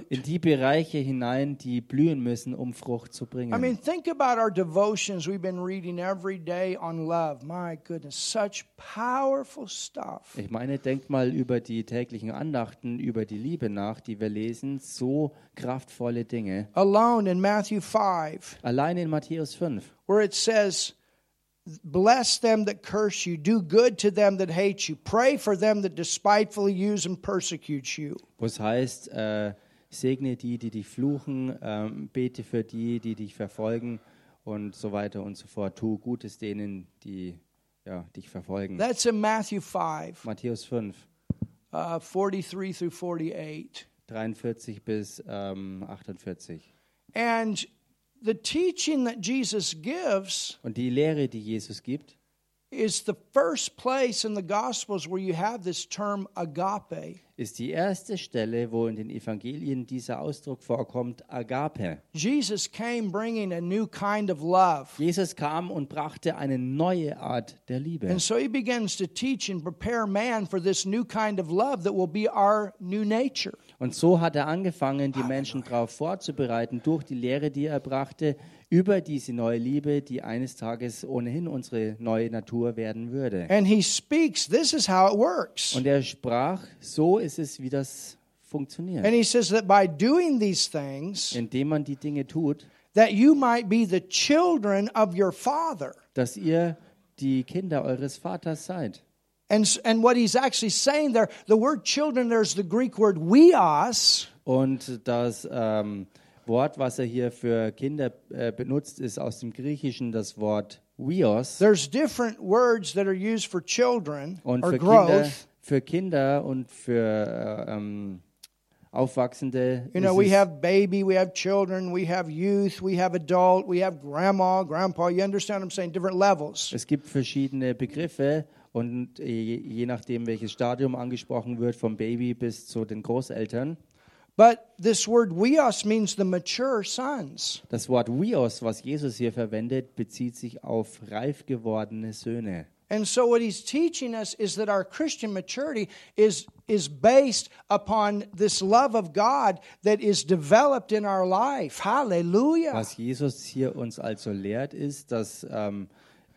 In die Bereiche hinein, die blühen müssen, um Frucht zu
I
bringen.
mean, think about our devotions we've been reading every day on love. My goodness, such powerful stuff.
Ich meine, denkt mal über die täglichen Andachten, über die Liebe nach, die wir lesen. So kraftvolle Dinge.
Alone in Matthew 5,
Allein in Matthäus 5,
where it says, Bless them that curse you, do good to them that hate you, pray for them that despitefully use and persecute you.
wo es heißt, äh, segne die, die dich fluchen, ähm, bete für die, die dich verfolgen und so weiter und so fort. Tu Gutes denen, die ja, dich verfolgen.
That's in Matthew 5,
Matthäus 5,
uh, 43 through 48.
43 bis ähm, 48.
And the teaching that Jesus gives
Und die Lehre, die Jesus gibt,
is the first place in the Gospels where you have this term agape.
ist die erste Stelle, wo in den Evangelien dieser Ausdruck vorkommt, Agape.
Jesus came bringing a new kind of love.
Jesus kam und brachte eine neue Art der Liebe.
And so he begins to teach and prepare man for this new kind of love that will be our new nature.
Und so hat er angefangen, die Menschen darauf vorzubereiten, durch die Lehre, die er brachte, über diese neue Liebe, die eines Tages ohnehin unsere neue Natur werden würde.
And he speaks, this is how it works.
Und er sprach, so ist es, wie das funktioniert.
And he says that by doing these things,
Indem man die Dinge tut,
that you might be the children of your father.
dass ihr die Kinder eures Vaters seid.
And, and what he's actually saying there, the word children, there's the Greek word weos,
Und das ähm, Wort, was er hier für Kinder äh, benutzt, ist aus dem Griechischen das Wort Wios.
There's different words that are used for children
Und
or
für Kinder,
growth.
für Kinder und für äh, ähm, Aufwachsende
You know, we have baby, we have children, we have youth, we have adult, we have grandma, grandpa. You understand what I'm saying? Different levels.
es gibt verschiedene Begriffe und je, je nachdem, welches Stadium angesprochen wird, vom Baby bis zu den Großeltern.
But this word weos means the mature sons.
Das Wort Wios, was Jesus hier verwendet, bezieht sich auf reif gewordene Söhne.
And so what he's teaching us is that our Christian maturity is is based upon this love of God that is developed in our life. Hallelujah.
Was Jesus hier uns also lehrt, ist, dass ähm,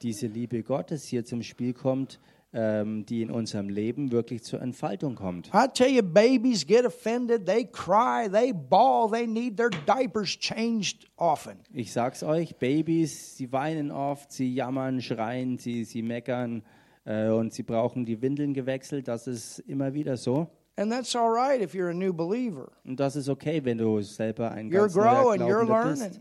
diese Liebe Gottes hier zum Spiel kommt, ähm, die in unserem Leben wirklich zur Entfaltung kommt.
I tell you, babies get offended, they cry, they bawl, they need their diapers changed often.
Ich sag's euch, Babys, sie weinen oft, sie jammern, schreien, sie, sie meckern äh, und sie brauchen die Windeln gewechselt. Das ist immer wieder so.
And that's all right if you're a new believer.
Und das ist okay, wenn du selber ein
You're
ganz neuer
growing, you're
Glaubender
learning.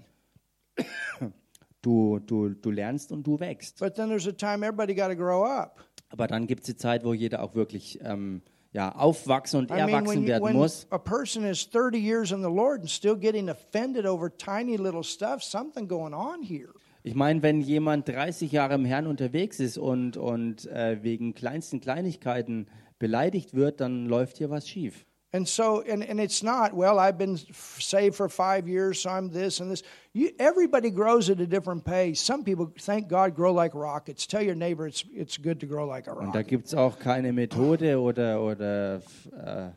bist. Du, du, du lernst und du wächst.
But then there's a time everybody got to grow up.
Aber dann gibt es die Zeit, wo jeder auch wirklich ähm, ja, aufwachsen und erwachsen werden muss.
a person is 30 years in the Lord and still getting offended over tiny little stuff, something going on here.
Ich meine, wenn jemand 30 Jahre im Herrn unterwegs ist und, und äh, wegen kleinsten Kleinigkeiten beleidigt wird, dann läuft hier was schief.
And so, and, and it's not, well, I've been saved for five years, so I'm this and this. You, everybody grows at a different pace. Some people, thank God, grow like rockets. Tell your neighbor it's, it's good to grow like a
Und da
rocket.
gibt es auch keine Methode oder, oder äh,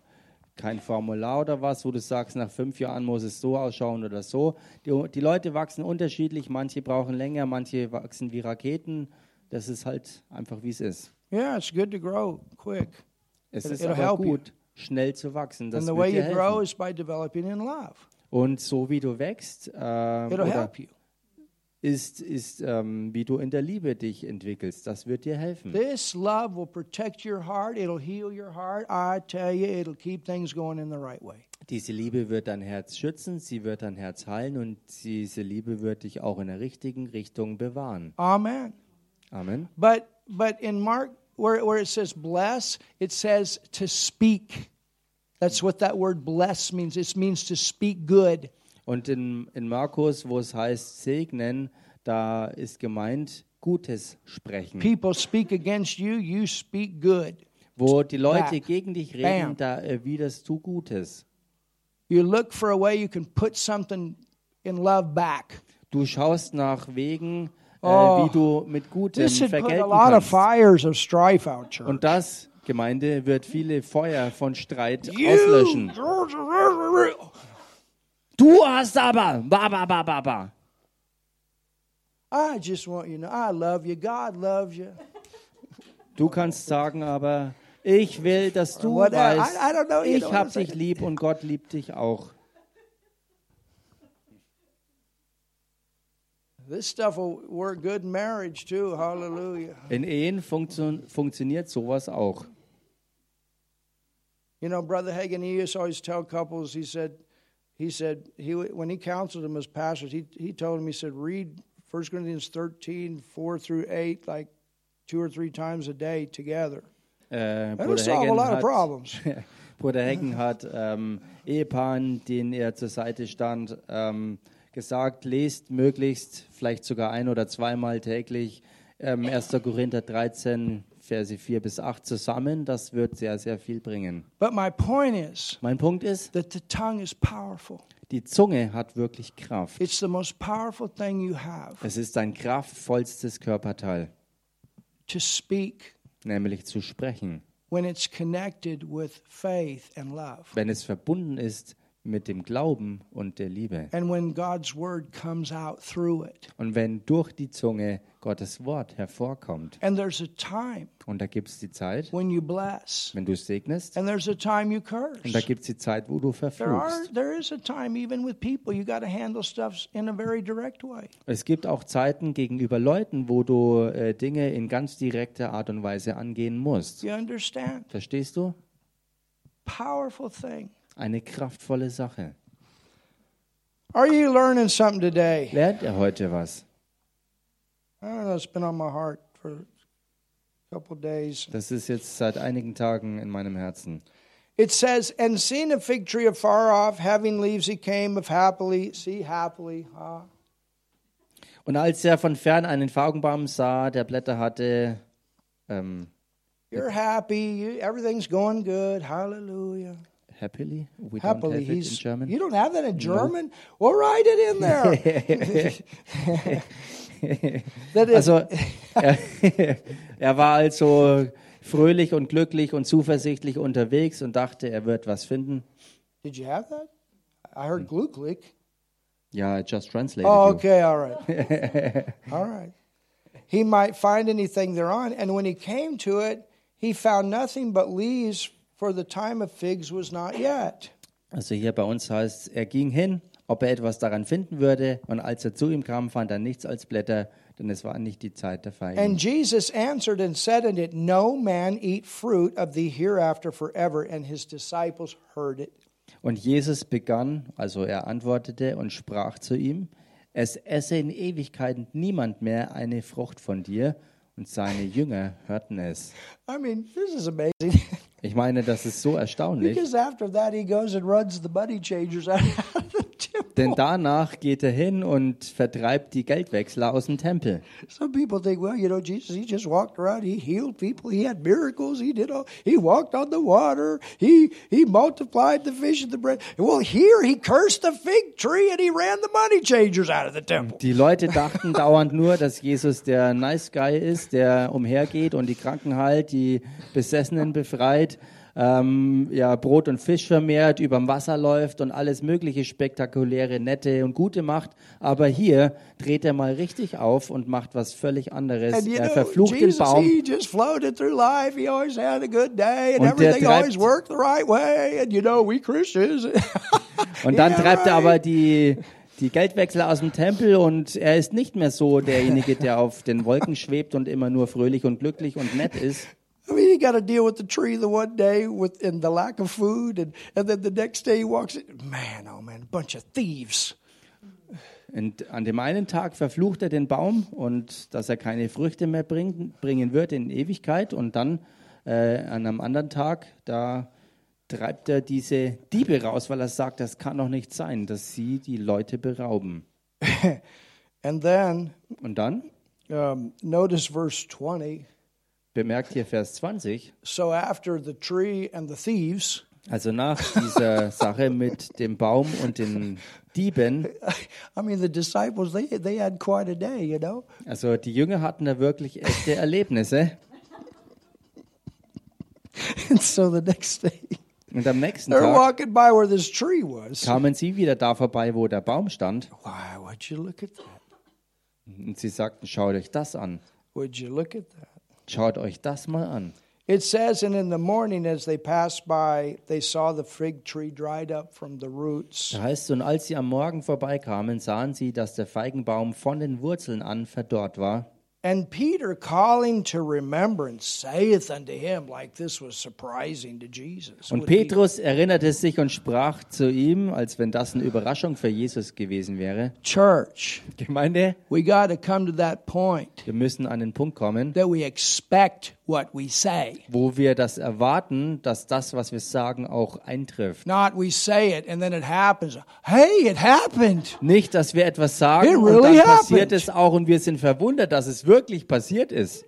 kein Formular oder was, wo du sagst, nach fünf Jahren muss es so ausschauen oder so. Die, die Leute wachsen unterschiedlich, manche brauchen länger, manche wachsen wie Raketen. Das ist halt einfach, wie es ist.
Yeah, it's good to grow quick.
Es
It-
ist aber
help you.
Schnell zu wachsen. Das
and the
wird
way
dir
you grow
helfen.
is by developing in love.
Und so wie du wächst, äh,
It'll
oder
help you.
ist, ist ähm, wie du in der Liebe dich entwickelst. Das wird dir helfen.
This love will protect your heart. It'll heal your heart. I tell you, it'll keep things going in the right way.
Diese Liebe wird dein Herz schützen, sie wird dein Herz heilen und diese Liebe wird dich auch in der richtigen Richtung bewahren.
Amen.
Amen.
But but in Mark where, where it says bless, it says to speak. That's what that word bless means. It means to speak good.
Und in, in Markus, wo es heißt segnen, da ist gemeint Gutes sprechen.
People speak against you, you speak good.
Wo die Leute gegen dich
Bam.
reden, da erwiderst du Gutes.
You look for a way you can put something in love back.
Du schaust nach Wegen, wie du mit Gutem
This had put a
vergelten
lot of
kannst.
fires of strife out, church.
Und das, Gemeinde, wird viele Feuer von Streit auslöschen. Du hast aber, ba, ba, ba, ba, ba.
I just want you to know I love you. God loves you.
Du kannst sagen aber, ich will, dass du
What- I-
weißt,
I don't know, you
ich
know
hab
what I'm
dich lieb und Gott liebt dich auch.
This stuff will work good in marriage too. Hallelujah.
In Ehen funktio funktioniert sowas auch.
You know, Brother Hagen, he used to always tell couples, he said, he said, he, when he counseled them as pastors, he, he told them, he said, read 1 Corinthians 13, 4 through 8, like two or three times a day together.
Äh,
That'll solve a lot of problems.
Bruder Hagen hat ähm, Ehepaaren, denen er zur Seite stand, ähm, gesagt, lest möglichst, vielleicht sogar ein oder zweimal täglich ähm, 1. Korinther 13, Verse 4 bis 8 zusammen. Das wird sehr, sehr viel bringen.
But my point is
Mein Punkt ist,
that the tongue is powerful.
die Zunge hat wirklich Kraft.
It's the most powerful thing you have
Es ist ein kraftvollstes Körperteil,
to speak
nämlich zu sprechen,
when it's connected with faith and love.
wenn es verbunden ist mit dem Glauben und der Liebe.
And when God's word comes out through it.
Und wenn durch die Zunge Gottes Wort hervorkommt,
And there's a time
und da gibt es die Zeit,
when you bless,
wenn du segnest,
and there's a time you
und da
curse.
gibt es die Zeit, wo du verfluchst.
there is a time even with people you got to handle stuff in a very direct way.
Es gibt auch Zeiten gegenüber Leuten, wo du äh, Dinge in ganz direkter Art und Weise angehen musst. Verstehst du?
Powerful thing.
Eine kraftvolle Sache.
Are you learning something today?
Lernt er heute was?
I don't know. It's been on my heart for a couple days.
Das ist jetzt seit einigen Tagen in meinem Herzen.
It says, "And seeing a fig tree afar off, having leaves, he came of happily. See happily. Ah.
Und als er von fern einen Faugenbaum sah, der Blätter hatte, ähm,
You're happy. Everything's going good. Hallelujah.
Happily, we don't
Happily,
have it in. German.
You don't have that in German? Well, write it in there. that is,
Also er, er war also fröhlich und glücklich und zuversichtlich unterwegs und dachte, er wird was finden.
did you have that? I heard glue click.
Ja, I just translated
Oh,
you.
okay, all right. all right. He might find anything thereon. And when he came to it, he found nothing but leaves, for the time of figs was not yet.
Also hier bei uns heißt, er ging hin, ob er etwas daran finden würde. Und als er zu ihm kam, fand er nichts als Blätter, denn es war nicht die Zeit der Feigen.
And Jesus answered and said unto it, No man eat fruit of thee hereafter forever. And his disciples heard it.
Und Jesus begann, also er antwortete und sprach zu ihm, es esse in Ewigkeit niemand mehr eine Frucht von dir. Und seine Jünger hörten es.
I mean, this is amazing.
Ich meine, das ist so erstaunlich,
because after that, he goes and runs the money changers out of the.
Denn danach geht er hin und vertreibt die Geldwechsler aus dem Tempel.
Some people think, well, you know, Jesus, he just walked around, he healed people, he had miracles, he did all, he walked on the water, he he multiplied the fish and the bread. Well, here he cursed the fig tree and he ran the money changers out of the temple.
Die Leute dachten dauernd nur, dass Jesus der Nice Guy ist, der umhergeht und die Kranken heilt, die Besessenen befreit, ähm, ja, Brot und Fisch vermehrt, überm Wasser läuft und alles mögliche spektakuläre, nette und gute macht. Aber hier dreht er mal richtig auf und macht was völlig anderes.
And
Er
know,
verflucht den
Jesus,
Baum
floated through life.
Und der treibt-
right. And you know,
und dann
Yeah,
treibt er aber die die Geldwechsler aus dem Tempel und er ist nicht mehr so derjenige, der auf den Wolken schwebt und immer nur fröhlich und glücklich und nett ist.
I mean, he got to deal with the tree the one day with and the lack of food, and, and then the next day he walks in. Man, oh man, a bunch of thieves.
Und an dem einen Tag verflucht er den Baum und dass er keine Früchte mehr bringen, bringen wird in Ewigkeit. Und dann äh, an einem anderen Tag, da treibt er diese Diebe raus, weil er sagt, das kann doch nicht sein, dass sie die Leute berauben.
And then
Und dann
um, notice verse 20.
bemerkt hier Vers 20,
So after the tree and the thieves,
Also nach dieser Sache mit dem Baum und den Dieben,
I mean, the disciples, they, they had quite a day, you know?
also die Jünger hatten da wirklich echte Erlebnisse.
And so the next day,
Und am nächsten Tag
walking by where this tree was.
kamen sie wieder da vorbei, wo der Baum stand.
Why, would you look at that?
Und sie sagten, schaut euch das an.
Would you look at that?
Schaut euch das mal an.
It says, and in the morning as they passed by, they saw the fig tree dried up from the roots.
Da heißt und als sie am Morgen vorbeikamen, sahen sie, dass der Feigenbaum von den Wurzeln an verdorrt war.
And Peter, calling to remembrance, saith unto him, like this was surprising to Jesus.
Und Petrus erinnerte sich und sprach zu ihm, als wenn das eine Überraschung für Jesus gewesen wäre.
Church,
Gemeinde,
we got to come to that point
wir müssen an den Punkt kommen,
that we expect what we say.
wo wir das erwarten, dass das, was wir sagen, auch eintrifft.
Not we say it and then it happens. Hey, it happened.
Nicht, dass wir etwas sagen
It
und
really
dann passiert
happened.
es auch und wir sind verwundert, dass es wirklich passiert ist.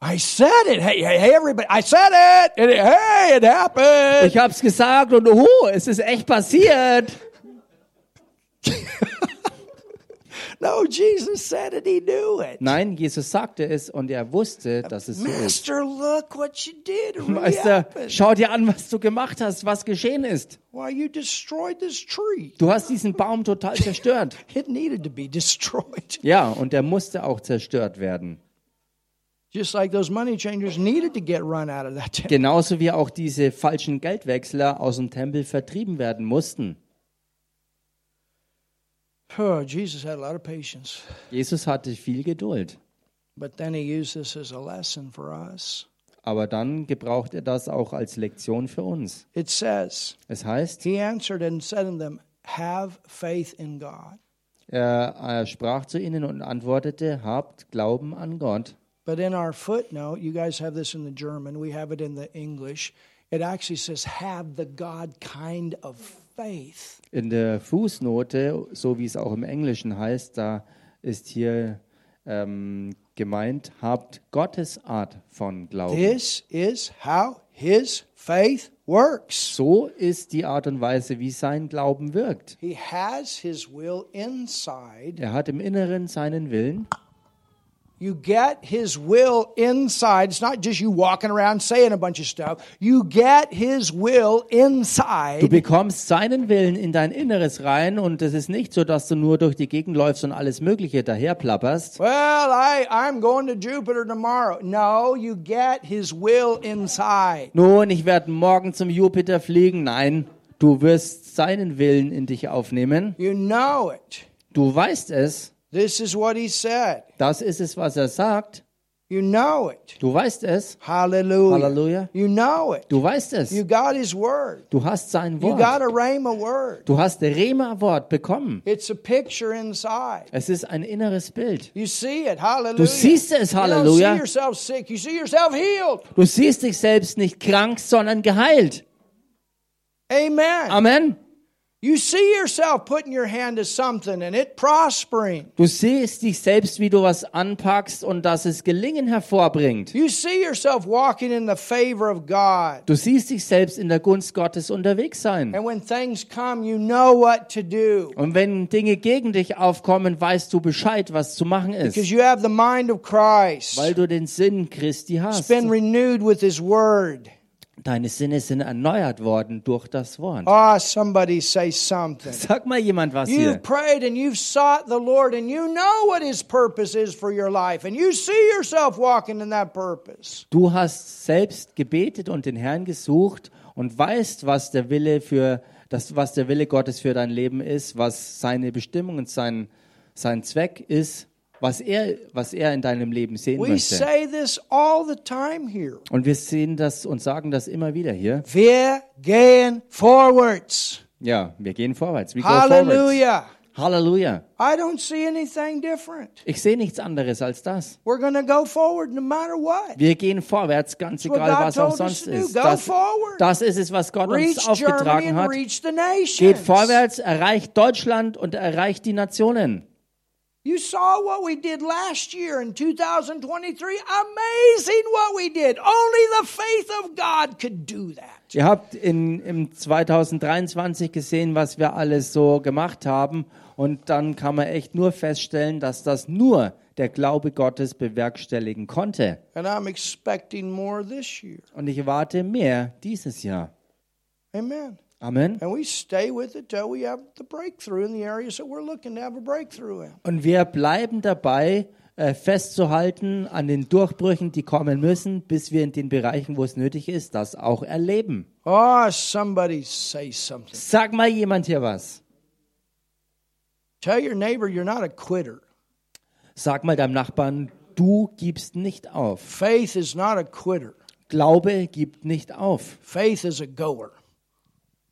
I said it. Hey, hey, hey, everybody. I said it. It- hey, it happened.
Ich hab's gesagt und oh, es ist echt passiert.
No, Jesus said it. He knew it.
Nein, Jesus sagte es und er wusste, dass es so ist.
Master, look what you did.
Meister, schau dir an, was du gemacht hast, was geschehen ist.
Why you destroyed this tree?
Du hast diesen Baum total zerstört.
It needed to be destroyed.
Ja, und er musste auch zerstört werden.
Just like those money changers needed to get run out of that temple.
Genauso wie auch diese falschen Geldwechsler aus dem Tempel vertrieben werden mussten.
Oh, Jesus had a lot of patience.
Jesus hatte viel Geduld.
But then he used this as a lesson for us.
Aber dann gebraucht er das auch als Lektion für uns.
It says,
Es heißt,
He answered and said unto them, Have faith in God.
er, er sprach zu ihnen und antwortete, habt Glauben an Gott.
But in our footnote, you guys have this in the German, we have it in the English. It actually says, Have the God kind of faith.
In der Fußnote, so wie es auch im Englischen heißt, da ist hier ähm, gemeint, habt Gottes Art von Glauben.
This is how his faith works.
So ist die Art und Weise, wie sein Glauben wirkt.
He has his will inside.
Er hat im Inneren seinen Willen.
You get his will inside. It's not just you walking around saying a bunch of stuff. You get his will
Du
inside.
bekommst seinen Willen in dein Inneres rein und es ist nicht so, dass du nur durch die Gegend läufst und alles Mögliche daherplapperst.
Well, I, I'm going to Jupiter tomorrow. No, you get his will inside.
Nun, ich werde morgen zum Jupiter fliegen. Nein, du wirst seinen Willen in dich aufnehmen.
You know it.
Du weißt es.
This is what he said.
Das ist es, was er sagt.
You know it.
Du weißt es.
Hallelujah.
Halleluja.
You know it.
Du weißt es.
You got his word.
Du hast sein
You got
Wort.
a rhema word.
Du hast der Rema-Wort bekommen.
It's a picture inside.
Es ist ein inneres Bild.
You see it. Hallelujah.
Du siehst es,
You don't
Halleluja.
see yourself sick. You see yourself healed.
Du siehst dich selbst nicht krank, sondern geheilt.
Amen.
Amen. Du siehst dich selbst, wie du was anpackst und dass es Gelingen hervorbringt.
You see yourself walking in the favor of God.
Du siehst dich selbst in der Gunst Gottes unterwegs sein.
And when things come, you know what to do.
Und wenn Dinge gegen dich aufkommen, weißt du Bescheid, was zu machen
Because
ist.
you have the mind of Christ.
Weil du den Sinn Christi
It's
hast.
been renewed with His Word.
Deine Sinne sind erneuert worden durch das Wort.
Ah, somebody say something.
Sag mal jemand was
You've
hier.
prayed and you've sought the Lord and you know what His purpose is for your life and you see yourself walking in that purpose.
Du hast selbst gebetet und den Herrn gesucht und weißt, was der Wille für das, was der Wille Gottes für dein Leben ist, was seine Bestimmung und sein, sein Zweck ist, was er, was er in deinem Leben sehen
We
möchte.
say this all the time here.
Und wir sehen das und sagen das immer wieder hier.
Wir gehen forwards.
Ja, wir gehen vorwärts. We.
Hallelujah.
Halleluja.
I don't see anything different.
Ich sehe nichts anderes als das.
We're to go forward no matter what.
Wir gehen vorwärts, ganz
That's
egal, was auch sonst ist. Das, das ist es, was Gott uns
Reach Germany
aufgetragen
and
hat. Geht vorwärts, erreicht Deutschland und erreicht die Nationen.
You saw what we did last year in 2023. Amazing what we did. Only the faith of God could do that.
Ihr habt in, im 2023 gesehen, was wir alles so gemacht haben. Und dann kann man echt nur feststellen, dass das nur der Glaube Gottes bewerkstelligen konnte.
And I'm expecting more this year.
Und ich erwarte mehr dieses Jahr.
Amen.
Amen.
And we stay with it till we have the breakthrough in the areas that we're looking to have a breakthrough in.
Und wir bleiben dabei, äh, festzuhalten an den Durchbrüchen, die kommen müssen, bis wir in den Bereichen, wo es nötig ist, das auch erleben.
Oh, somebody say something.
Sag mal jemand hier was.
Tell your neighbor you're not a quitter.
Sag mal deinem Nachbarn, du gibst nicht auf.
Faith is not a quitter.
Glaube gibt nicht auf.
Faith is a goer.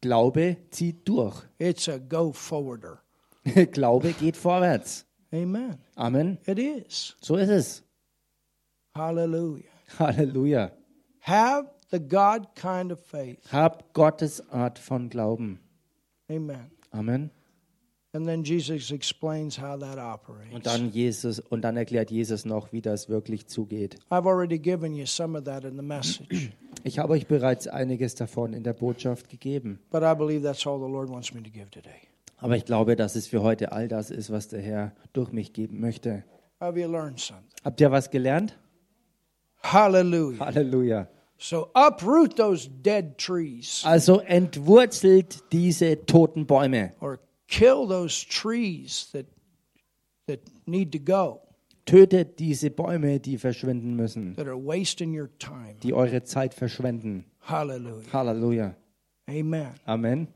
Glaube zieht durch.
It's a go forwarder.
Glaube geht vorwärts.
Amen.
Amen.
It is.
So ist es.
Hallelujah.
Halleluja.
Have the God kind of faith.
Hab Gottes Art von Glauben.
Amen.
Amen.
And then Jesus explains how that operates.
Und dann Jesus und dann erklärt Jesus noch, wie das wirklich zugeht.
I've already given you some of that in the message,
Ich habe euch bereits einiges davon in der Botschaft gegeben.
but I believe that's all the Lord wants me to give today.
Aber ich glaube, dass es für heute all das ist, was der Herr durch mich geben möchte.
Have you learned something?
Habt ihr was gelernt?
Hallelujah.
Halleluja.
So uproot those dead trees
Also entwurzelt diese toten Bäume.
or kill those trees that that need to go,
Tötet diese Bäume, die verschwinden müssen,
that are wasting your time.
die eure Zeit verschwenden.
Hallelujah.
Halleluja.
Amen.
Amen.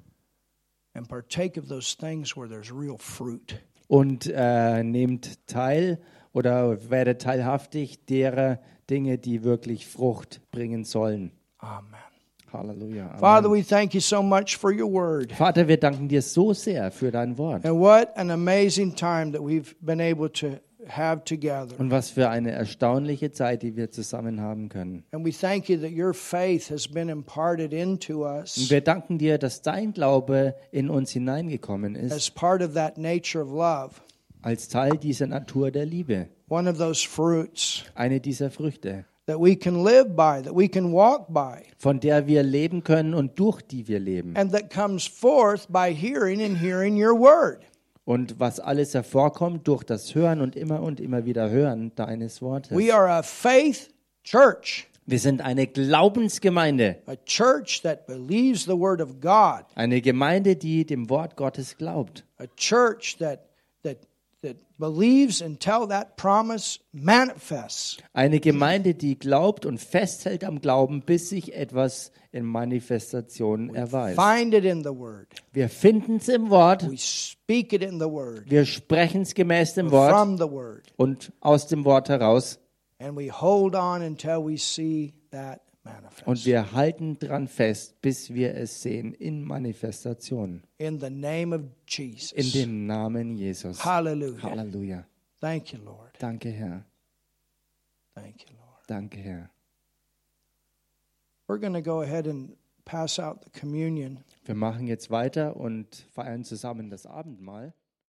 And partake of those things where there's real fruit.
Und äh, nehmt teil oder werdet teilhaftig derer Dinge, die wirklich Frucht bringen sollen.
Amen.
Halleluja. Amen.
Father, we thank you so much for your word.
Vater, wir danken dir so sehr für dein Wort.
And what an amazing time that we've been able to have together.
Und was für eine erstaunliche Zeit, die wir zusammen haben können.
And we thank you that your faith has been imparted into
Und
us
wir danken dir, dass dein Glaube in uns hineingekommen ist,
as part of that nature of love.
als Teil dieser Natur der Liebe.
One of those fruits
Eine dieser Früchte,
that we can live by, that we can walk by,
von der wir leben können und durch die wir leben.
and that comes forth by hearing and hearing your word.
Und was alles hervorkommt durch das Hören und immer und immer wieder Hören deines Wortes.
We are a faith church,
Wir sind eine Glaubensgemeinde,
a church that believes the word of God,
eine Gemeinde, die dem Wort Gottes glaubt.
a church that that that believes until that promise manifests.
Eine Gemeinde, die glaubt und festhält am Glauben, bis sich etwas in Manifestation erweist.
Find it in the word.
Wir finden es im Wort,
We speak it in the word,
wir sprechen es gemäß dem Wort
from the word,
und aus dem Wort heraus
and we hold on until we see that.
Und wir halten dran fest, bis wir es sehen in Manifestation.
in the name of
In
Jesus.
dem Namen Jesus.
Hallelujah.
Halleluja.
Thank you, Lord.
Danke, Herr.
Thank you, Lord.
Danke, Herr.
We're going to go ahead and pass out the communion.
Wir machen jetzt weiter und feiern zusammen das Abendmahl.